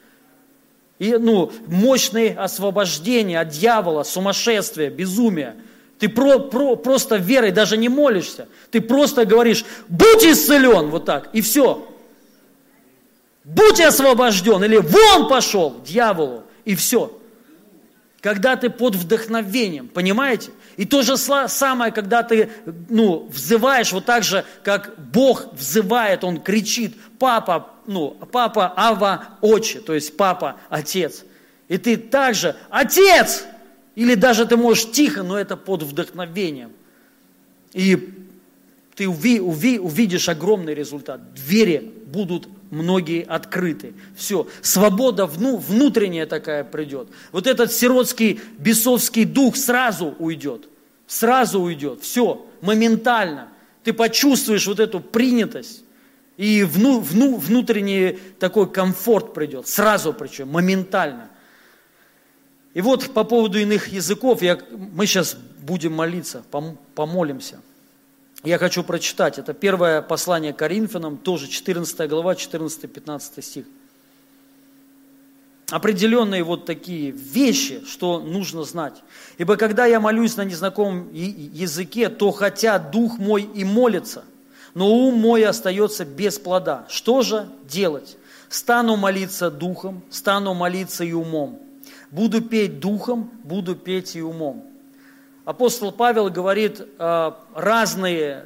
S1: И, ну, мощные освобождения от дьявола, сумасшествия, безумия. Ты про, про, просто верой даже не молишься. Ты просто говоришь, будь исцелен, вот так, и все. Будь освобожден, или вон пошел дьяволу, и все когда ты под вдохновением, понимаете? И то же самое, когда ты ну, взываешь вот так же, как Бог взывает, Он кричит, папа, ну, папа, ава, отче, то есть папа, отец. И ты также, отец! Или даже ты можешь тихо, но это под вдохновением. И ты уви, уви, увидишь огромный результат. Двери будут многие открыты. Все, свобода вну, внутренняя такая придет. Вот этот сиротский бесовский дух сразу уйдет. Сразу уйдет. Все, моментально. Ты почувствуешь вот эту принятость. И вну, вну, внутренний такой комфорт придет. Сразу причем, моментально. И вот по поводу иных языков, я, мы сейчас будем молиться, пом, помолимся я хочу прочитать. Это первое послание Коринфянам, тоже 14 глава, 14-15 стих. Определенные вот такие вещи, что нужно знать. Ибо когда я молюсь на незнакомом языке, то хотя дух мой и молится, но ум мой остается без плода. Что же делать? Стану молиться духом, стану молиться и умом. Буду петь духом, буду петь и умом апостол Павел говорит э, разные,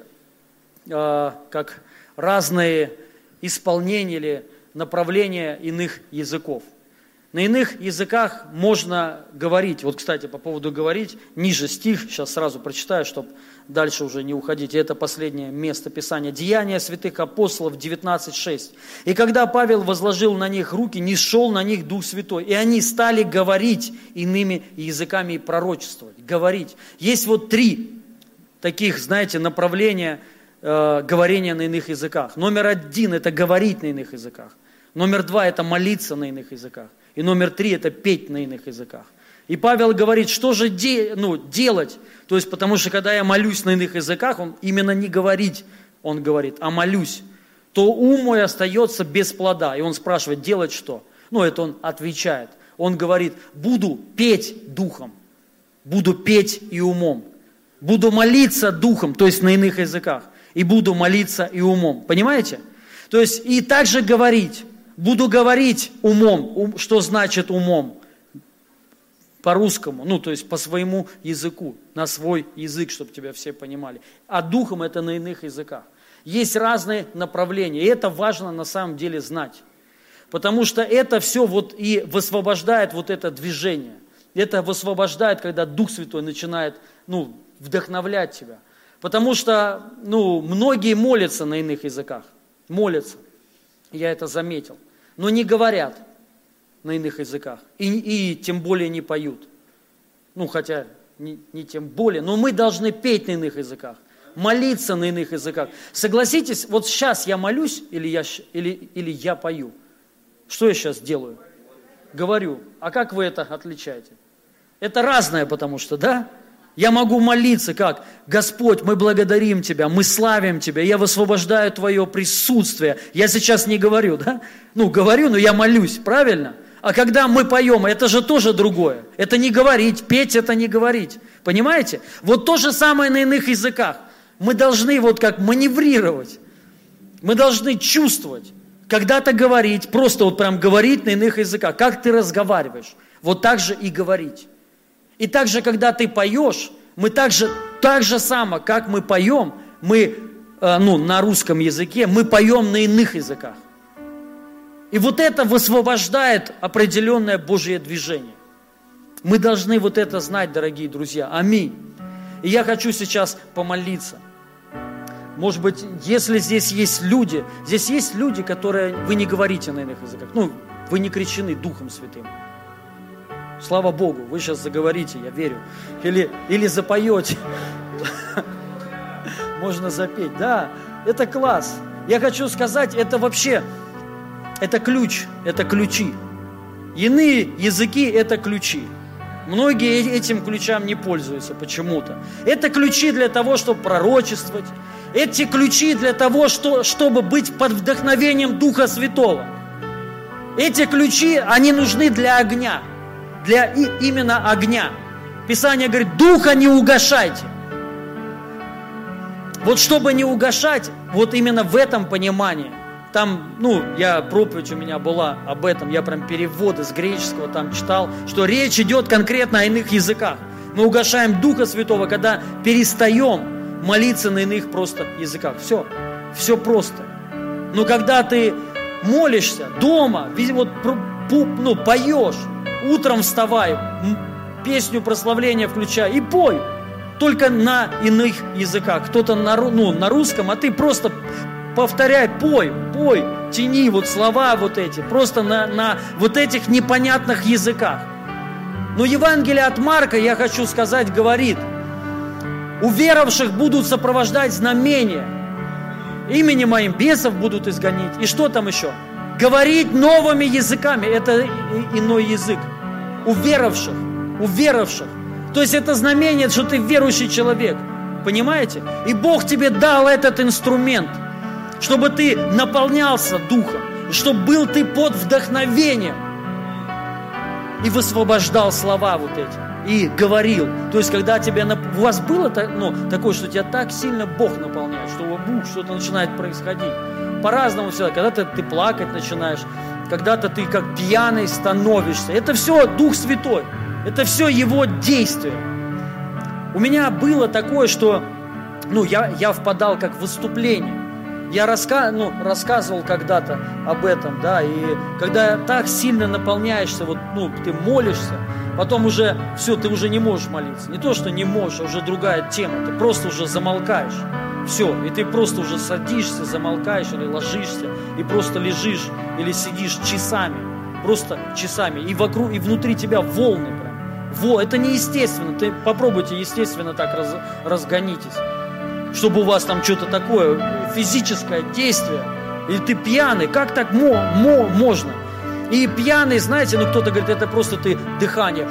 S1: э, как разные исполнения или направления иных языков. На иных языках можно говорить. Вот, кстати, по поводу говорить, ниже стих, сейчас сразу прочитаю, чтобы дальше уже не уходить. Это последнее место Писания. Деяния святых апостолов 19.6. «И когда Павел возложил на них руки, не шел на них Дух Святой, и они стали говорить иными языками и пророчествовать». Говорить. Есть вот три таких, знаете, направления э, говорения на иных языках. Номер один – это говорить на иных языках. Номер два – это молиться на иных языках. И номер три – это петь на иных языках. И Павел говорит, что же де, ну, делать? То есть, потому что когда я молюсь на иных языках, он именно не говорить, он говорит, а молюсь, то ум мой остается без плода. И он спрашивает, делать что? Ну, это он отвечает. Он говорит, буду петь духом, буду петь и умом, буду молиться духом, то есть на иных языках, и буду молиться и умом. Понимаете? То есть и также говорить буду говорить умом, что значит умом, по-русскому, ну, то есть по своему языку, на свой язык, чтобы тебя все понимали. А духом это на иных языках. Есть разные направления, и это важно на самом деле знать. Потому что это все вот и высвобождает вот это движение. Это высвобождает, когда Дух Святой начинает, ну, вдохновлять тебя. Потому что, ну, многие молятся на иных языках. Молятся. Я это заметил но не говорят на иных языках. И, и тем более не поют. Ну, хотя не, не тем более, но мы должны петь на иных языках, молиться на иных языках. Согласитесь, вот сейчас я молюсь или я, или, или я пою. Что я сейчас делаю? Говорю. А как вы это отличаете? Это разное, потому что, да? Я могу молиться как? Господь, мы благодарим Тебя, мы славим Тебя, я высвобождаю Твое присутствие. Я сейчас не говорю, да? Ну, говорю, но я молюсь, правильно? А когда мы поем, это же тоже другое. Это не говорить, петь это не говорить. Понимаете? Вот то же самое на иных языках. Мы должны вот как маневрировать. Мы должны чувствовать. Когда-то говорить, просто вот прям говорить на иных языках. Как ты разговариваешь. Вот так же и говорить. И также, когда ты поешь, мы также, так же само, как мы поем, мы, э, ну, на русском языке, мы поем на иных языках. И вот это высвобождает определенное Божье движение. Мы должны вот это знать, дорогие друзья. Аминь. И я хочу сейчас помолиться. Может быть, если здесь есть люди, здесь есть люди, которые вы не говорите на иных языках. Ну, вы не кричены Духом Святым. Слава Богу, вы сейчас заговорите, я верю. Или, или запоете. Можно запеть. Да, это класс. Я хочу сказать, это вообще, это ключ, это ключи. Иные языки – это ключи. Многие этим ключам не пользуются почему-то. Это ключи для того, чтобы пророчествовать. эти ключи для того, что, чтобы быть под вдохновением Духа Святого. Эти ключи, они нужны для огня, для именно огня. Писание говорит, Духа не угошайте. Вот чтобы не угошать, вот именно в этом понимании, там, ну, я, проповедь у меня была об этом, я прям переводы с греческого там читал, что речь идет конкретно о иных языках. Мы угошаем Духа Святого, когда перестаем молиться на иных просто языках. Все, все просто. Но когда ты молишься дома, вот, ну, поешь, утром вставай, песню прославления включай и пой, только на иных языках. Кто-то на, ну, на русском, а ты просто повторяй, пой, пой, тяни вот слова вот эти, просто на, на вот этих непонятных языках. Но Евангелие от Марка, я хочу сказать, говорит, у веровавших будут сопровождать знамения, именем моим бесов будут изгонить. И что там еще? Говорить новыми языками, это иной язык. У веровавших, у веровавших. То есть это знамение, что ты верующий человек. Понимаете? И Бог тебе дал этот инструмент, чтобы ты наполнялся Духом, чтобы был ты под вдохновением и высвобождал слова вот эти и говорил. То есть, когда тебя, у вас было ну, такое, что тебя так сильно Бог наполняет, что Бог что-то начинает происходить. По-разному все. Когда-то ты плакать начинаешь, когда-то ты как пьяный становишься. Это все Дух Святой. Это все его действие. У меня было такое, что ну, я, я впадал как в выступление. Я раска, ну, рассказывал когда-то об этом, да, и когда так сильно наполняешься, вот, ну, ты молишься, потом уже все, ты уже не можешь молиться. Не то, что не можешь, а уже другая тема, ты просто уже замолкаешь. Все, и ты просто уже садишься, замолкаешь или ложишься, и просто лежишь или сидишь часами, просто часами, и вокруг, и внутри тебя волны во, это неестественно. Ты попробуйте естественно так раз, разгонитесь. Чтобы у вас там что-то такое, физическое действие. И ты пьяный, как так мо, мо, можно? И пьяный, знаете, ну кто-то говорит, это просто ты дыхание,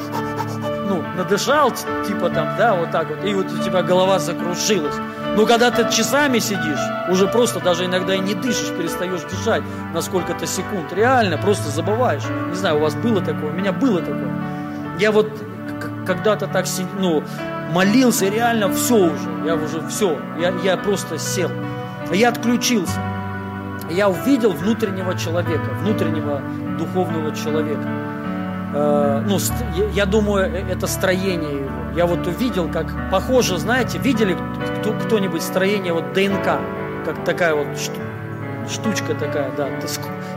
S1: ну, надышал, типа там, да, вот так вот, и вот у тебя голова закружилась. Но когда ты часами сидишь, уже просто даже иногда и не дышишь, перестаешь дышать на сколько-то секунд. Реально, просто забываешь. Не знаю, у вас было такое, у меня было такое. Я вот когда-то так ну, молился, реально все уже, я уже все, я, я просто сел. Я отключился. Я увидел внутреннего человека, внутреннего духовного человека. Э, ну, я думаю, э, это строение его. Я вот увидел, как похоже, знаете, видели кто-нибудь строение вот ДНК, как такая вот штучка такая, да,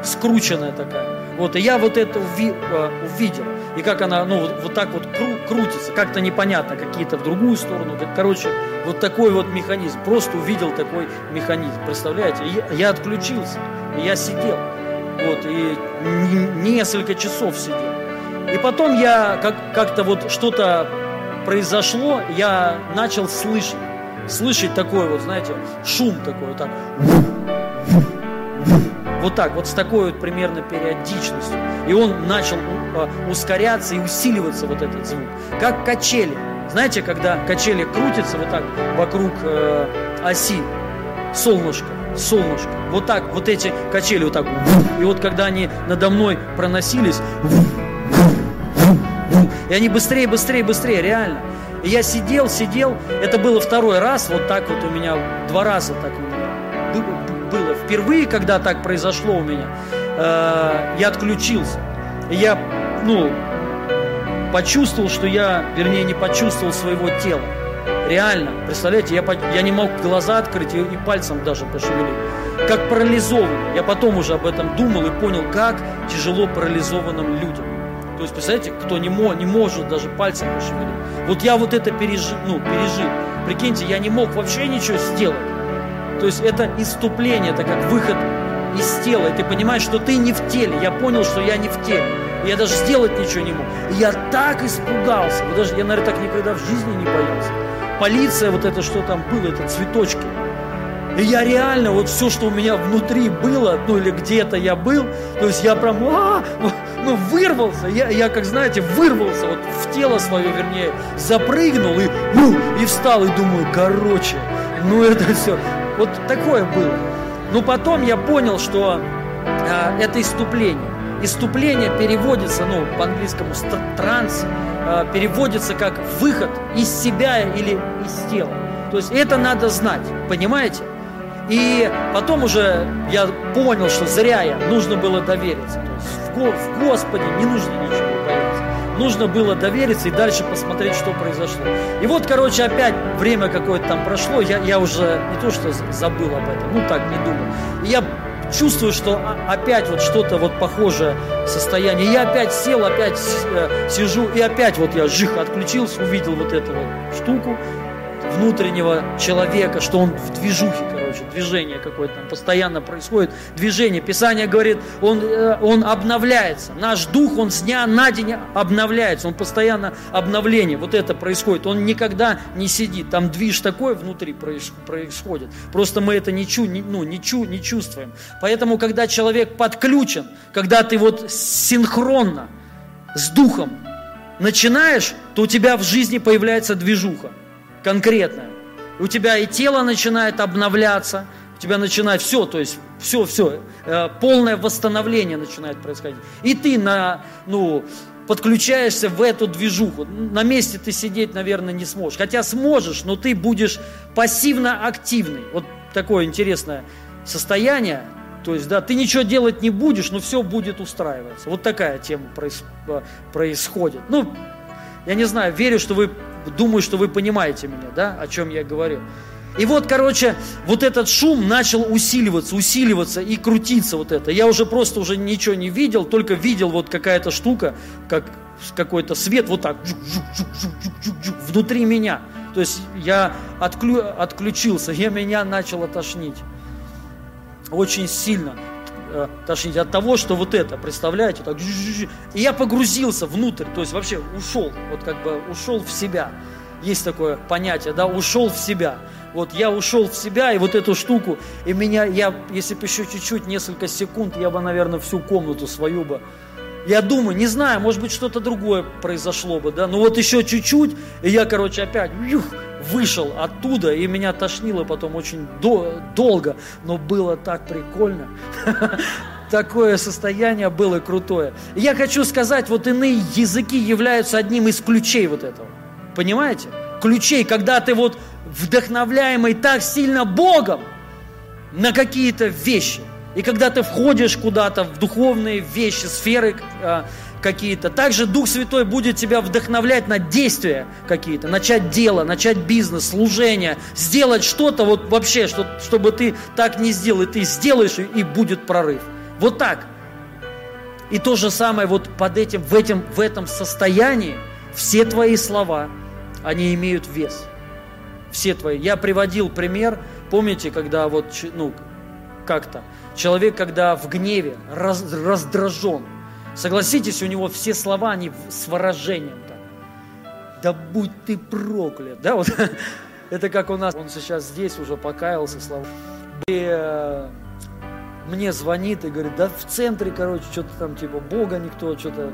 S1: скрученная такая. Вот, и я вот это э, увидел и как она, ну, вот, вот так вот кру, крутится, как-то непонятно, какие-то в другую сторону. Короче, вот такой вот механизм. Просто увидел такой механизм, представляете? Я, я отключился, я сидел, вот, и несколько часов сидел. И потом я как, как-то вот что-то произошло, я начал слышать, слышать такой вот, знаете, шум такой, вот так. Вот так, вот с такой вот примерно периодичностью. И он начал а, ускоряться и усиливаться вот этот звук. Как качели. Знаете, когда качели крутятся вот так вокруг э, оси, солнышко, солнышко. Вот так, вот эти качели вот так. И вот когда они надо мной проносились, и они быстрее, быстрее, быстрее, реально. И я сидел, сидел, это было второй раз, вот так вот у меня, два раза так. Впервые, когда так произошло у меня, э, я отключился. Я, ну, почувствовал, что я, вернее, не почувствовал своего тела. Реально, представляете, я, я не мог глаза открыть и, и пальцем даже пошевелить. Как парализованный. Я потом уже об этом думал и понял, как тяжело парализованным людям. То есть, представляете, кто не, мо, не может даже пальцем пошевелить. Вот я вот это пережил, ну, пережил. Прикиньте, я не мог вообще ничего сделать. То есть это иступление, это как выход из тела. И ты понимаешь, что ты не в теле. Я понял, что я не в теле. Я даже сделать ничего не мог. Я так испугался. Вот даже, я, наверное, так никогда в жизни не боялся. Полиция, вот это что там было, это цветочки. И я реально, вот все, что у меня внутри было, ну или где-то я был, то есть я прям, а, ну, ну вырвался, я, я, как знаете, вырвался вот в тело свое, вернее, запрыгнул и, ну, и встал, и думаю, короче, ну это все, Вот такое было. Но потом я понял, что э, это иступление. Иступление переводится, ну, по-английскому транс, э, переводится как выход из себя или из тела. То есть это надо знать, понимаете? И потом уже я понял, что зря я, нужно было довериться. То есть в, в Господе не нужно ничего. Нужно было довериться и дальше посмотреть, что произошло. И вот, короче, опять время какое-то там прошло, я, я уже не то, что забыл об этом, ну так, не думал. И я чувствую, что опять вот что-то вот похожее состояние. Я опять сел, опять э, сижу, и опять вот я жих отключился, увидел вот эту вот штуку внутреннего человека, что он в движухе, короче, движение какое-то там постоянно происходит, движение. Писание говорит, он, э, он обновляется. Наш дух, он с дня на день обновляется, он постоянно обновление. Вот это происходит. Он никогда не сидит. Там движ такой внутри происходит. Просто мы это не, чу, не, ну, не, чу, не чувствуем. Поэтому, когда человек подключен, когда ты вот синхронно с духом начинаешь, то у тебя в жизни появляется движуха конкретная у тебя и тело начинает обновляться, у тебя начинает все, то есть все, все, э, полное восстановление начинает происходить. И ты на, ну, подключаешься в эту движуху. На месте ты сидеть, наверное, не сможешь. Хотя сможешь, но ты будешь пассивно-активный. Вот такое интересное состояние. То есть, да, ты ничего делать не будешь, но все будет устраиваться. Вот такая тема э, происходит. Ну, я не знаю, верю, что вы думаю, что вы понимаете меня, да, о чем я говорю. И вот, короче, вот этот шум начал усиливаться, усиливаться и крутиться вот это. Я уже просто уже ничего не видел, только видел вот какая-то штука, как какой-то свет вот так внутри меня. То есть я отклю, отключился, я меня начал тошнить. Очень сильно э, тошнить от того, что вот это, представляете, так, и я погрузился внутрь, то есть вообще ушел, вот как бы ушел в себя. Есть такое понятие, да, ушел в себя. Вот я ушел в себя, и вот эту штуку, и меня, я, если бы еще чуть-чуть, несколько секунд, я бы, наверное, всю комнату свою бы, я думаю, не знаю, может быть, что-то другое произошло бы, да, но вот еще чуть-чуть, и я, короче, опять, юх, вышел оттуда, и меня тошнило потом очень до, долго, но было так прикольно. Такое состояние было крутое. Я хочу сказать, вот иные языки являются одним из ключей вот этого. Понимаете? Ключей, когда ты вот вдохновляемый так сильно Богом на какие-то вещи. И когда ты входишь куда-то в духовные вещи, сферы э, какие-то, также Дух Святой будет тебя вдохновлять на действия какие-то, начать дело, начать бизнес, служение, сделать что-то вот вообще, что, чтобы ты так не сделал, и ты сделаешь, и, будет прорыв. Вот так. И то же самое вот под этим, в, этим, в этом состоянии все твои слова – они имеют вес. Все твои. Я приводил пример, помните, когда вот, ну, как-то, человек, когда в гневе, раз, раздражен, согласитесь, у него все слова, они с выражением так. Да будь ты проклят, да, вот это как у нас, он сейчас здесь уже покаялся, слава и, э, мне звонит и говорит, да в центре, короче, что-то там типа Бога никто, что-то,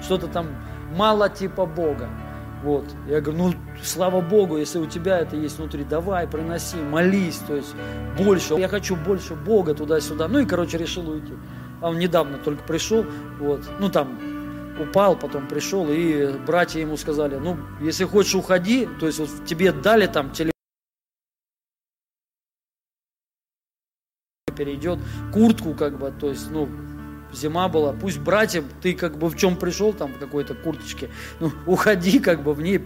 S1: что-то там мало типа Бога. Вот. Я говорю, ну, слава Богу, если у тебя это есть внутри, давай, приноси, молись, то есть больше. Я хочу больше Бога туда-сюда. Ну и, короче, решил уйти. Он недавно только пришел, вот, ну там упал, потом пришел, и братья ему сказали, ну, если хочешь, уходи, то есть вот тебе дали там телефон, перейдет, куртку как бы, то есть, ну, зима была, пусть братья, ты как бы в чем пришел, там, в какой-то курточке, ну, уходи как бы в ней,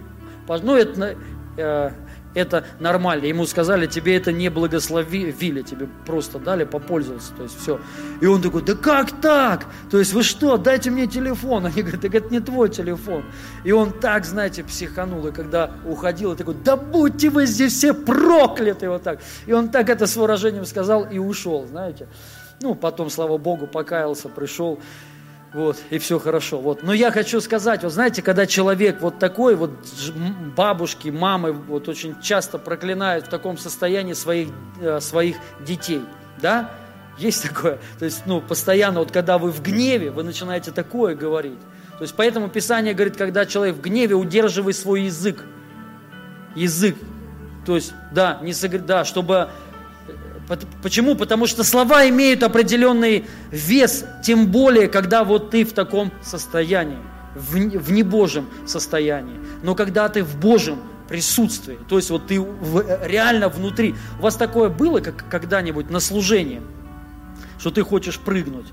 S1: ну, это, э, это нормально. Ему сказали, тебе это не благословили, тебе просто дали попользоваться, то есть все. И он такой, да как так? То есть вы что, дайте мне телефон. Они говорят, так это не твой телефон. И он так, знаете, психанул, и когда уходил, и такой, да будьте вы здесь все прокляты, вот так. И он так это с выражением сказал и ушел, знаете. Ну, потом, слава Богу, покаялся, пришел, вот, и все хорошо. Вот. Но я хочу сказать, вот знаете, когда человек вот такой, вот бабушки, мамы вот очень часто проклинают в таком состоянии своих, э, своих детей, да, есть такое. То есть, ну, постоянно, вот когда вы в гневе, вы начинаете такое говорить. То есть, поэтому Писание говорит, когда человек в гневе, удерживай свой язык. Язык. То есть, да, не согр... да, чтобы Почему? Потому что слова имеют определенный вес, тем более, когда вот ты в таком состоянии, в, в небожьем состоянии. Но когда ты в Божьем присутствии, то есть вот ты реально внутри. У вас такое было как когда-нибудь на служении, что ты хочешь прыгнуть?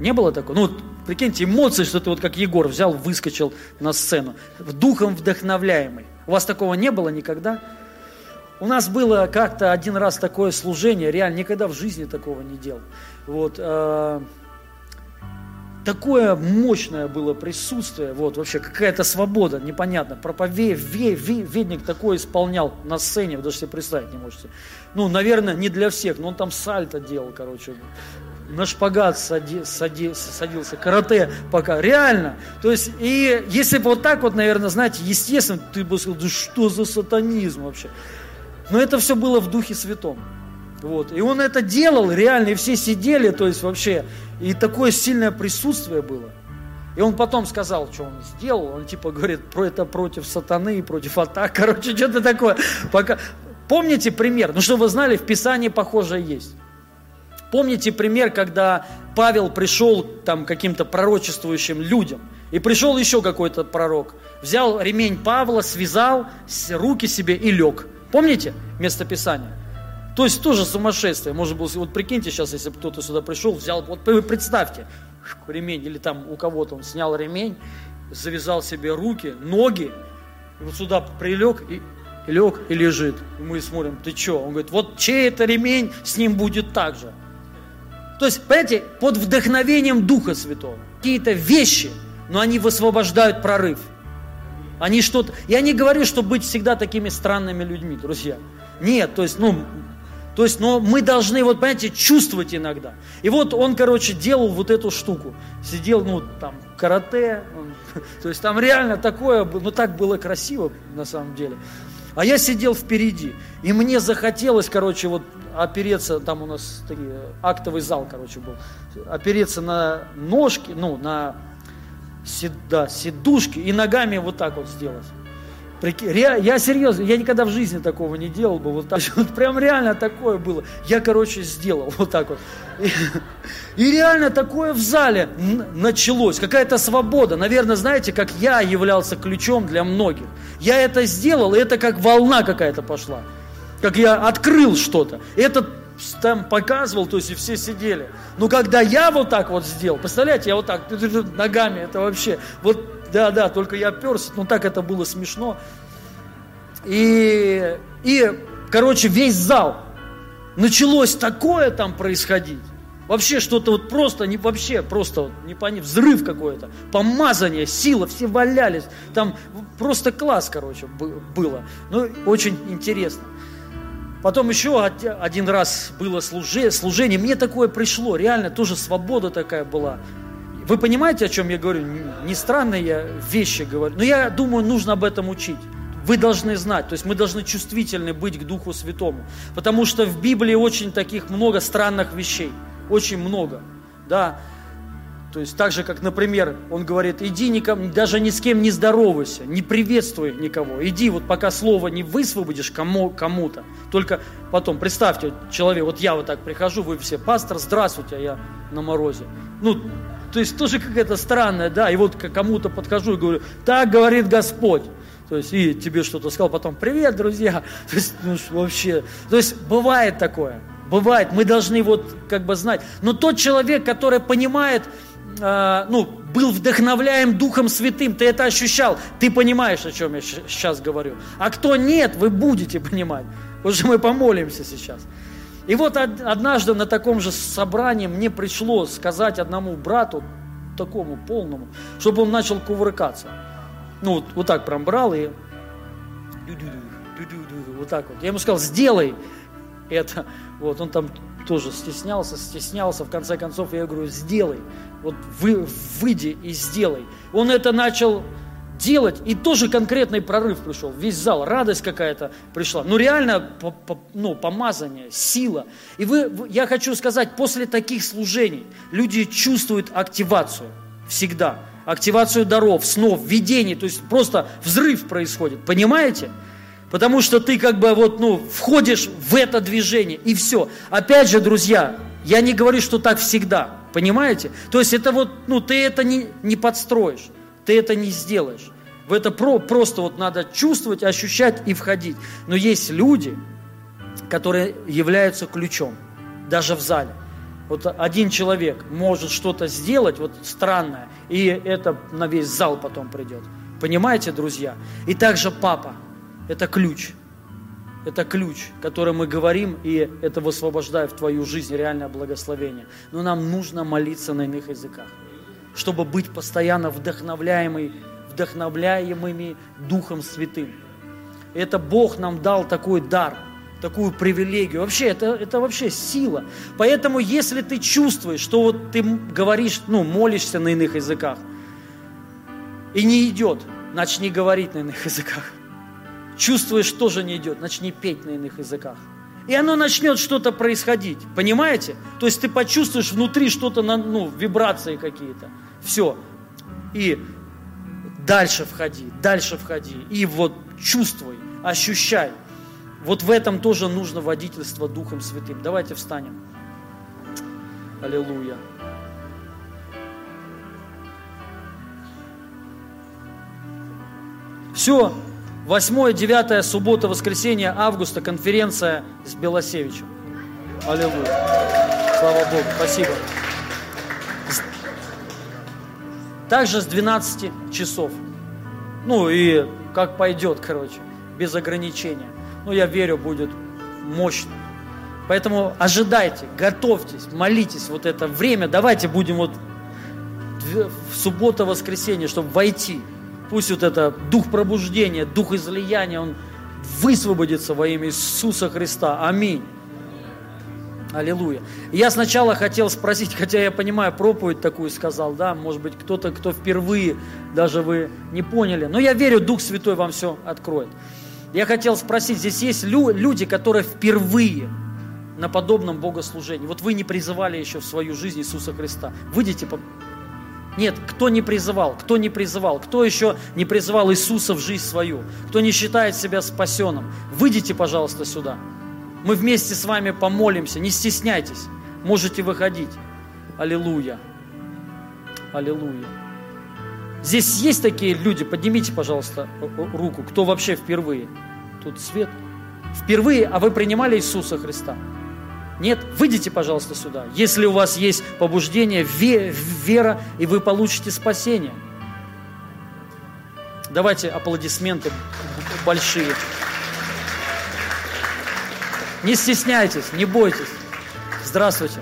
S1: Не было такого? Ну, прикиньте, эмоции, что ты вот как Егор взял, выскочил на сцену, духом вдохновляемый. У вас такого не было никогда? У нас было как-то один раз такое служение, реально никогда в жизни такого не делал. Вот, э, такое мощное было присутствие, вот вообще какая-то свобода, непонятно. Проповедник такой исполнял на сцене, вы даже себе представить не можете. Ну, наверное, не для всех, но он там сальто делал, короче на шпагат сади, сади, садился, карате пока, реально. То есть, и если бы вот так вот, наверное, знаете, естественно, ты бы сказал, да что за сатанизм вообще. Но это все было в Духе Святом. Вот. И он это делал реально, и все сидели, то есть вообще, и такое сильное присутствие было. И он потом сказал, что он сделал, он типа говорит, про это против сатаны, против атак, короче, что-то такое. Пока... Помните пример? Ну, что вы знали, в Писании похожее есть. Помните пример, когда Павел пришел там каким-то пророчествующим людям, и пришел еще какой-то пророк, взял ремень Павла, связал руки себе и лег. Помните место Писания? То есть тоже сумасшествие. Может быть, вот прикиньте сейчас, если бы кто-то сюда пришел, взял, вот представьте, ремень, или там у кого-то он снял ремень, завязал себе руки, ноги, и вот сюда прилег и, и лег и лежит. И мы смотрим, ты что? Он говорит, вот чей это ремень, с ним будет так же. То есть, понимаете, под вдохновением Духа Святого. Какие-то вещи, но они высвобождают прорыв. Они что-то... Я не говорю, что быть всегда такими странными людьми, друзья. Нет, то есть, ну, то есть, но мы должны, вот, понимаете, чувствовать иногда. И вот он, короче, делал вот эту штуку. Сидел, ну, там, карате. Он, то есть, там реально такое, ну, так было красиво, на самом деле. А я сидел впереди. И мне захотелось, короче, вот опереться, там у нас такие, актовый зал, короче, был, опереться на ножки, ну, на да, сидушки и ногами вот так вот сделать. Я серьезно, я никогда в жизни такого не делал бы, вот так, вот прям реально такое было. Я, короче, сделал вот так вот. И, и реально такое в зале началось, какая-то свобода. Наверное, знаете, как я являлся ключом для многих. Я это сделал, и это как волна какая-то пошла как я открыл что-то. Этот там показывал, то есть и все сидели. Но когда я вот так вот сделал, представляете, я вот так ногами, это вообще, вот, да, да, только я перся, но так это было смешно. И, и, короче, весь зал, началось такое там происходить. Вообще что-то вот просто, не вообще, просто вот, не пони, взрыв какой-то, помазание, сила, все валялись. Там просто класс, короче, было. Ну, очень интересно. Потом еще один раз было служение, мне такое пришло, реально тоже свобода такая была. Вы понимаете, о чем я говорю? Не странные вещи говорю, но я думаю, нужно об этом учить. Вы должны знать, то есть мы должны чувствительны быть к Духу Святому, потому что в Библии очень таких много странных вещей, очень много, да. То есть так же, как, например, он говорит, иди никому, даже ни с кем не здоровайся, не приветствуй никого. Иди, вот пока слово не высвободишь кому, кому-то. Только потом, представьте, человек, вот я вот так прихожу, вы все, пастор, здравствуйте, а я на морозе. Ну, то есть тоже какая-то странная, да, и вот кому-то подхожу и говорю, так говорит Господь. То есть, и тебе что-то сказал, потом, привет, друзья. То есть, ну, вообще, то есть, бывает такое, бывает, мы должны вот как бы знать. Но тот человек, который понимает, э, ну, был вдохновляем Духом Святым, ты это ощущал, ты понимаешь, о чем я сейчас говорю. А кто нет, вы будете понимать, что мы помолимся сейчас. И вот однажды на таком же собрании мне пришло сказать одному брату, такому полному, чтобы он начал кувыркаться. Ну, вот, вот так прям брал и вот так вот. Я ему сказал, сделай это. Вот он там тоже стеснялся, стеснялся. В конце концов я говорю, сделай вот вы, выйди и сделай. Он это начал делать, и тоже конкретный прорыв пришел. Весь зал, радость какая-то пришла. Ну, реально, по, по, ну, помазание, сила. И вы, я хочу сказать, после таких служений люди чувствуют активацию всегда. Активацию даров, снов, видений. То есть просто взрыв происходит. Понимаете? Потому что ты как бы вот, ну, входишь в это движение, и все. Опять же, друзья, я не говорю, что так всегда, понимаете? То есть это вот, ну, ты это не, не подстроишь, ты это не сделаешь. В это про, просто вот надо чувствовать, ощущать и входить. Но есть люди, которые являются ключом, даже в зале. Вот один человек может что-то сделать, вот странное, и это на весь зал потом придет. Понимаете, друзья? И также папа – это ключ. Это ключ, который мы говорим, и это высвобождает в твою жизнь реальное благословение. Но нам нужно молиться на иных языках, чтобы быть постоянно вдохновляемый, вдохновляемыми Духом Святым. И это Бог нам дал такой дар – такую привилегию. Вообще, это, это вообще сила. Поэтому, если ты чувствуешь, что вот ты говоришь, ну, молишься на иных языках, и не идет, начни говорить на иных языках. Чувствуешь, тоже не идет, начни петь на иных языках. И оно начнет что-то происходить. Понимаете? То есть ты почувствуешь внутри что-то, ну, вибрации какие-то. Все. И дальше входи, дальше входи. И вот чувствуй, ощущай. Вот в этом тоже нужно водительство Духом Святым. Давайте встанем. Аллилуйя. Все, 8-9 суббота, воскресенье, августа, конференция с Белосевичем. Аллилуйя. Слава Богу, спасибо. Также с 12 часов. Ну и как пойдет, короче, без ограничения ну, я верю, будет мощно. Поэтому ожидайте, готовьтесь, молитесь вот это время. Давайте будем вот в субботу, воскресенье, чтобы войти. Пусть вот это дух пробуждения, дух излияния, он высвободится во имя Иисуса Христа. Аминь. Аллилуйя. Я сначала хотел спросить, хотя я понимаю, проповедь такую сказал, да, может быть, кто-то, кто впервые, даже вы не поняли, но я верю, Дух Святой вам все откроет. Я хотел спросить, здесь есть люди, которые впервые на подобном богослужении. Вот вы не призывали еще в свою жизнь Иисуса Христа. Выйдите. Нет, кто не призывал, кто не призывал, кто еще не призывал Иисуса в жизнь свою, кто не считает себя спасенным, выйдите, пожалуйста, сюда. Мы вместе с вами помолимся, не стесняйтесь, можете выходить. Аллилуйя. Аллилуйя. Здесь есть такие люди, поднимите, пожалуйста, руку, кто вообще впервые. Тут свет. Впервые, а вы принимали Иисуса Христа? Нет? Выйдите, пожалуйста, сюда. Если у вас есть побуждение, вера, и вы получите спасение. Давайте аплодисменты большие. Не стесняйтесь, не бойтесь. Здравствуйте.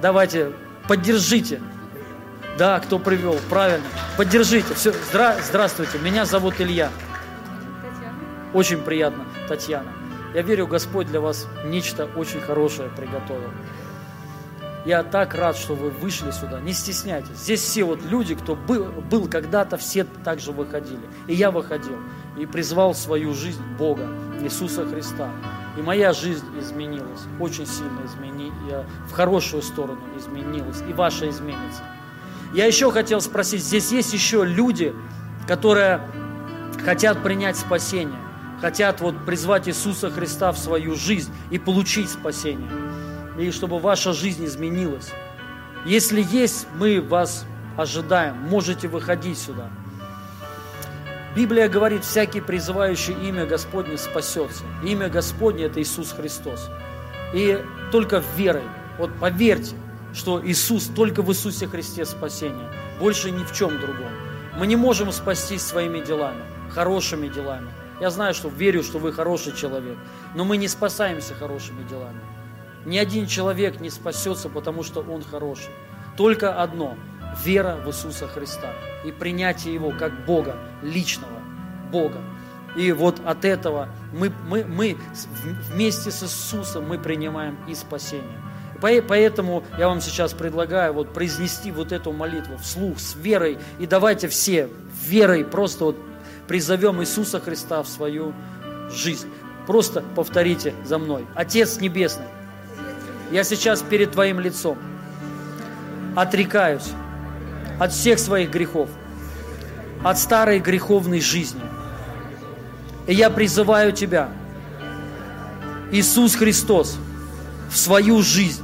S1: Давайте, поддержите. Да, кто привел, правильно. Поддержите. Все, здра, здравствуйте, меня зовут Илья. Татьяна. Очень приятно, Татьяна. Я верю, Господь для вас нечто очень хорошее приготовил. Я так рад, что вы вышли сюда. Не стесняйтесь. Здесь все вот люди, кто был, был когда-то, все также выходили. И я выходил. И призвал свою жизнь Бога, Иисуса Христа. И моя жизнь изменилась. Очень сильно изменилась. В хорошую сторону изменилась. И ваша изменится. Я еще хотел спросить, здесь есть еще люди, которые хотят принять спасение, хотят вот призвать Иисуса Христа в свою жизнь и получить спасение, и чтобы ваша жизнь изменилась. Если есть, мы вас ожидаем, можете выходить сюда. Библия говорит, всякий призывающий имя Господне спасется. Имя Господне – это Иисус Христос. И только верой, вот поверьте, что Иисус, только в Иисусе Христе спасение, больше ни в чем другом. Мы не можем спастись своими делами, хорошими делами. Я знаю, что верю, что вы хороший человек, но мы не спасаемся хорошими делами. Ни один человек не спасется, потому что он хороший. Только одно – вера в Иисуса Христа и принятие Его как Бога, личного Бога. И вот от этого мы, мы, мы вместе с Иисусом мы принимаем и спасение. Поэтому я вам сейчас предлагаю вот произнести вот эту молитву вслух, с верой. И давайте все верой просто вот призовем Иисуса Христа в свою жизнь. Просто повторите за мной. Отец Небесный, я сейчас перед Твоим лицом отрекаюсь от всех своих грехов, от старой греховной жизни. И я призываю Тебя, Иисус Христос, в свою жизнь.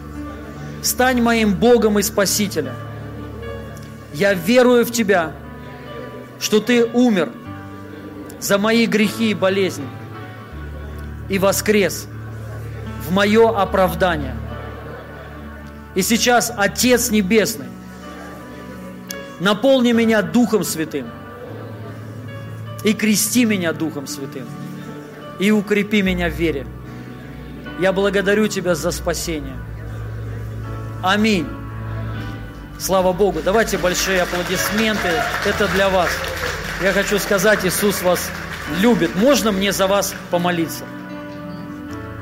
S1: Стань моим Богом и Спасителем. Я верую в Тебя, что Ты умер за мои грехи и болезни и воскрес в мое оправдание. И сейчас, Отец Небесный, наполни меня Духом Святым и крести меня Духом Святым и укрепи меня в вере. Я благодарю Тебя за спасение. Аминь. Слава Богу. Давайте большие аплодисменты. Это для вас. Я хочу сказать, Иисус вас любит. Можно мне за вас помолиться?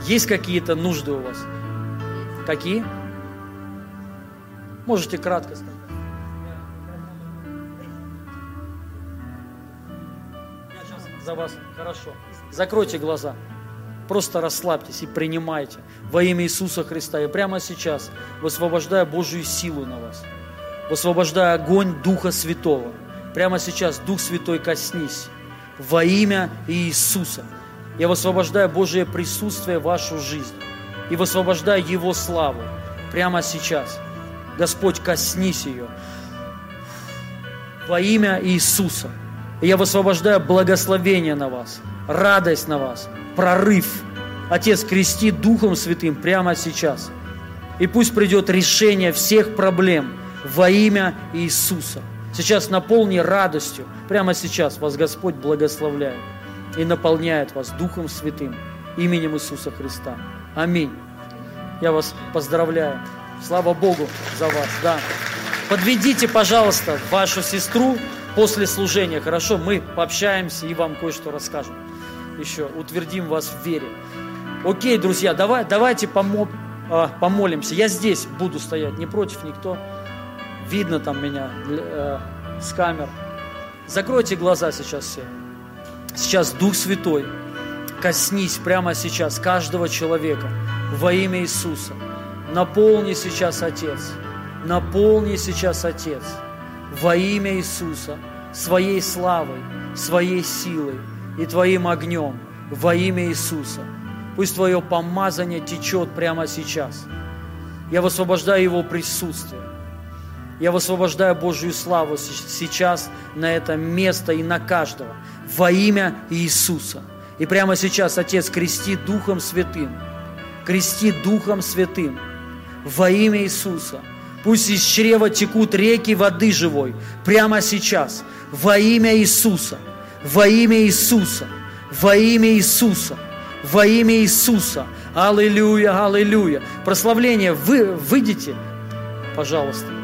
S1: Есть какие-то нужды у вас? Какие? Можете кратко сказать. За вас. Хорошо. Закройте глаза. Просто расслабьтесь и принимайте во имя Иисуса Христа. Я прямо сейчас высвобождаю Божью силу на вас. Высвобождаю огонь Духа Святого. Прямо сейчас, Дух Святой, коснись во имя Иисуса. Я высвобождаю Божие присутствие в вашу жизнь и высвобождаю Его славу прямо сейчас. Господь, коснись ее во имя Иисуса. И я высвобождаю благословение на вас, радость на вас, прорыв. Отец, крести Духом Святым прямо сейчас. И пусть придет решение всех проблем во имя Иисуса. Сейчас наполни радостью. Прямо сейчас вас Господь благословляет и наполняет вас Духом Святым именем Иисуса Христа. Аминь. Я вас поздравляю. Слава Богу за вас. Да. Подведите, пожалуйста, вашу сестру после служения. Хорошо, мы пообщаемся и вам кое-что расскажем еще утвердим вас в вере. Окей, друзья, давай, давайте помо, э, помолимся. Я здесь буду стоять, не против никто. Видно там меня э, с камер. Закройте глаза сейчас все. Сейчас Дух Святой, коснись прямо сейчас каждого человека во имя Иисуса. Наполни сейчас Отец. Наполни сейчас Отец во имя Иисуса своей славой, своей силой, и Твоим огнем во имя Иисуса. Пусть Твое помазание течет прямо сейчас. Я высвобождаю Его присутствие. Я высвобождаю Божью славу сейчас на это место и на каждого во имя Иисуса. И прямо сейчас, Отец, крести Духом Святым, крести Духом Святым во имя Иисуса. Пусть из чрева текут реки воды живой прямо сейчас во имя Иисуса – во имя Иисуса, во имя Иисуса, во имя Иисуса. Аллилуйя, аллилуйя. Прославление, вы выйдите, пожалуйста.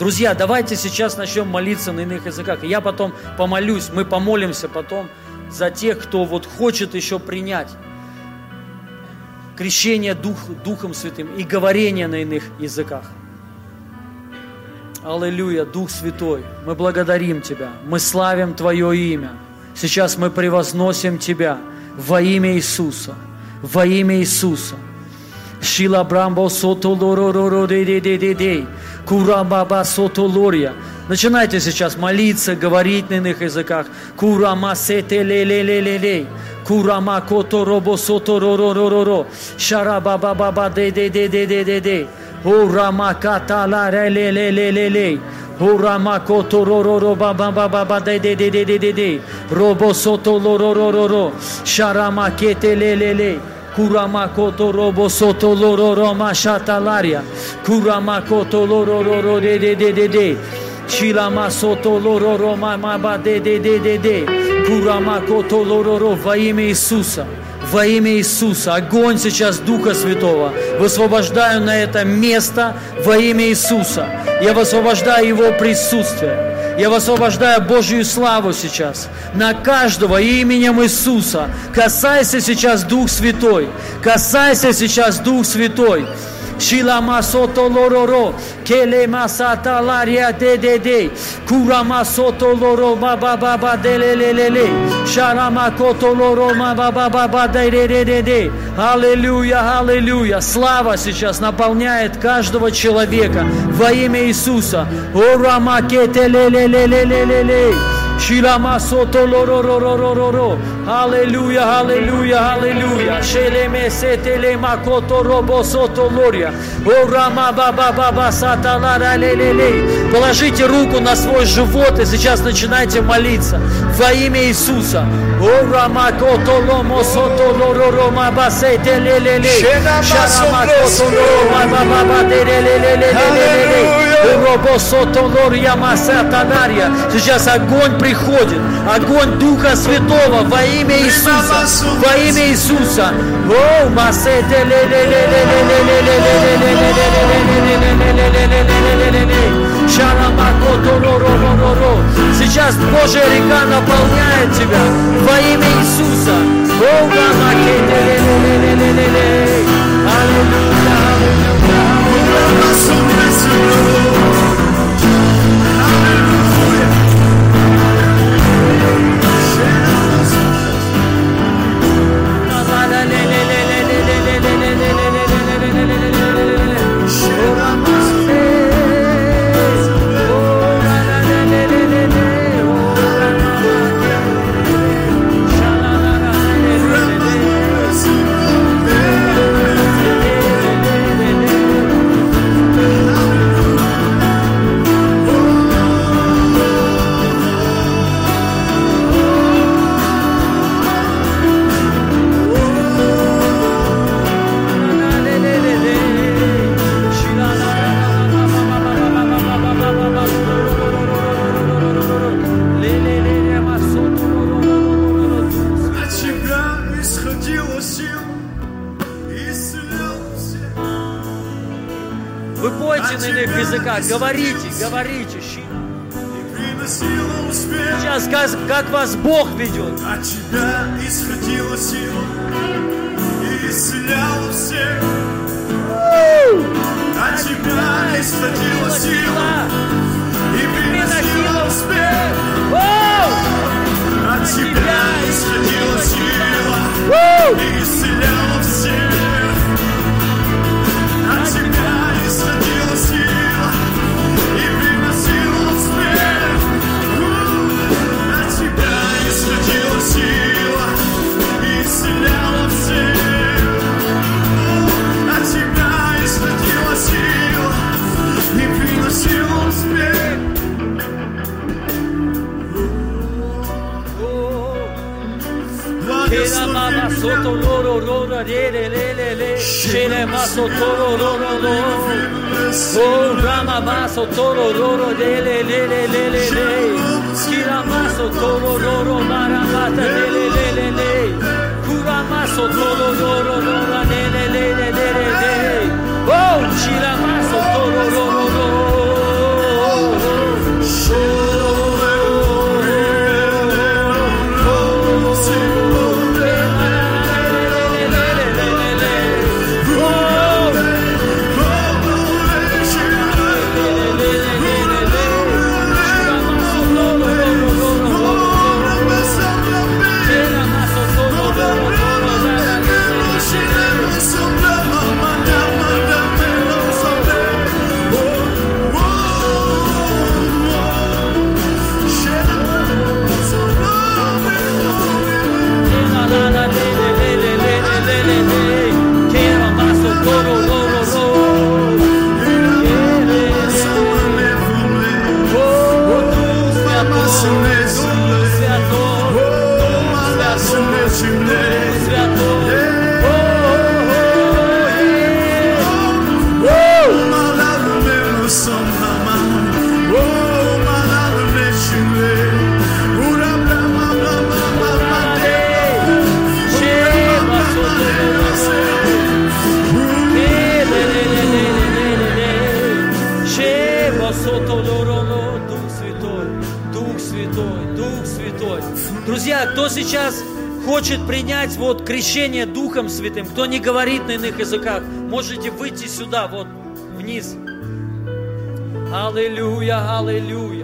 S1: Друзья, давайте сейчас начнем молиться на иных языках. Я потом помолюсь, мы помолимся потом за тех, кто вот хочет еще принять крещение Дух, Духом Святым и говорение на иных языках. Аллилуйя, Дух Святой, мы благодарим Тебя, мы славим Твое имя. Сейчас мы превозносим Тебя во имя Иисуса, во имя Иисуса. Шила брамбо сото де де де де де Курабаба сото лория. Начинайте сейчас молиться, говорить на иных языках. Курама сете ле ле ле ле ле. Курама кото робо сото ро ро ро ро ро. Шараба ба ба ба де де де де де де де. O ramakata la re le le le le le. O ramakoto ro ro ro ba ba ba ba ba de de de de de de de. Robo soto lo ro ro ro ro. Sharamakete le le le. Kuramakoto robo soto lo ro ro ma shatalaria. Kuramakoto lo ro ro ro de de de de de. Chilama soto lo ro ro ma ma ba de de de de de. Kuramakoto lo ro ro во имя Иисуса во имя Иисуса. Огонь сейчас Духа Святого. Высвобождаю на это место во имя Иисуса. Я высвобождаю Его присутствие. Я высвобождаю Божью славу сейчас на каждого именем Иисуса. Касайся сейчас Дух Святой. Касайся сейчас Дух Святой. Le le le, sharama koto loro ma ba ba ba ba de de de de de. Аллилуйя, аллилуйя. Слава сейчас наполняет каждого человека во имя Иисуса. Урама кете Аллилуйя, аллилуйя, аллилуйя. Шелеме сетеле макото робо сото лория. О рама баба баба саталара лелелей. Положите руку на свой живот и сейчас начинайте молиться во имя Иисуса. О рама кото ломо сото лоро рома басете лелелей. Шарама кото лома баба баба лелелелелелелей. Робо сото лория масатанария. Сейчас огонь приходит. Огонь Духа Святого во имя Иисуса. Во имя Иисуса. О, масете ле ле ле ле ле ле ле ле ле ле ле Сейчас Божья река наполняет тебя во имя Иисуса. О, Аллилуйя,
S2: От
S1: языках, говорите, говорите. Сейчас как, как вас Бог ведет.
S2: От тебя исходила сила, и исцеляла всех. От тебя исходила сила, и приносила успех. От тебя исходила сила, и исцеляла всех.
S1: Rama Basso Toro Roro Lele Lele Lele Lele Shiramaso toro roro narabata lele lele le. Kuramaso toro roro rora lele lele lele le. Oh, shiramaso toro roro roro. Сейчас хочет принять вот крещение Духом Святым, кто не говорит на иных языках, можете выйти сюда, вот вниз. Аллилуйя, аллилуйя.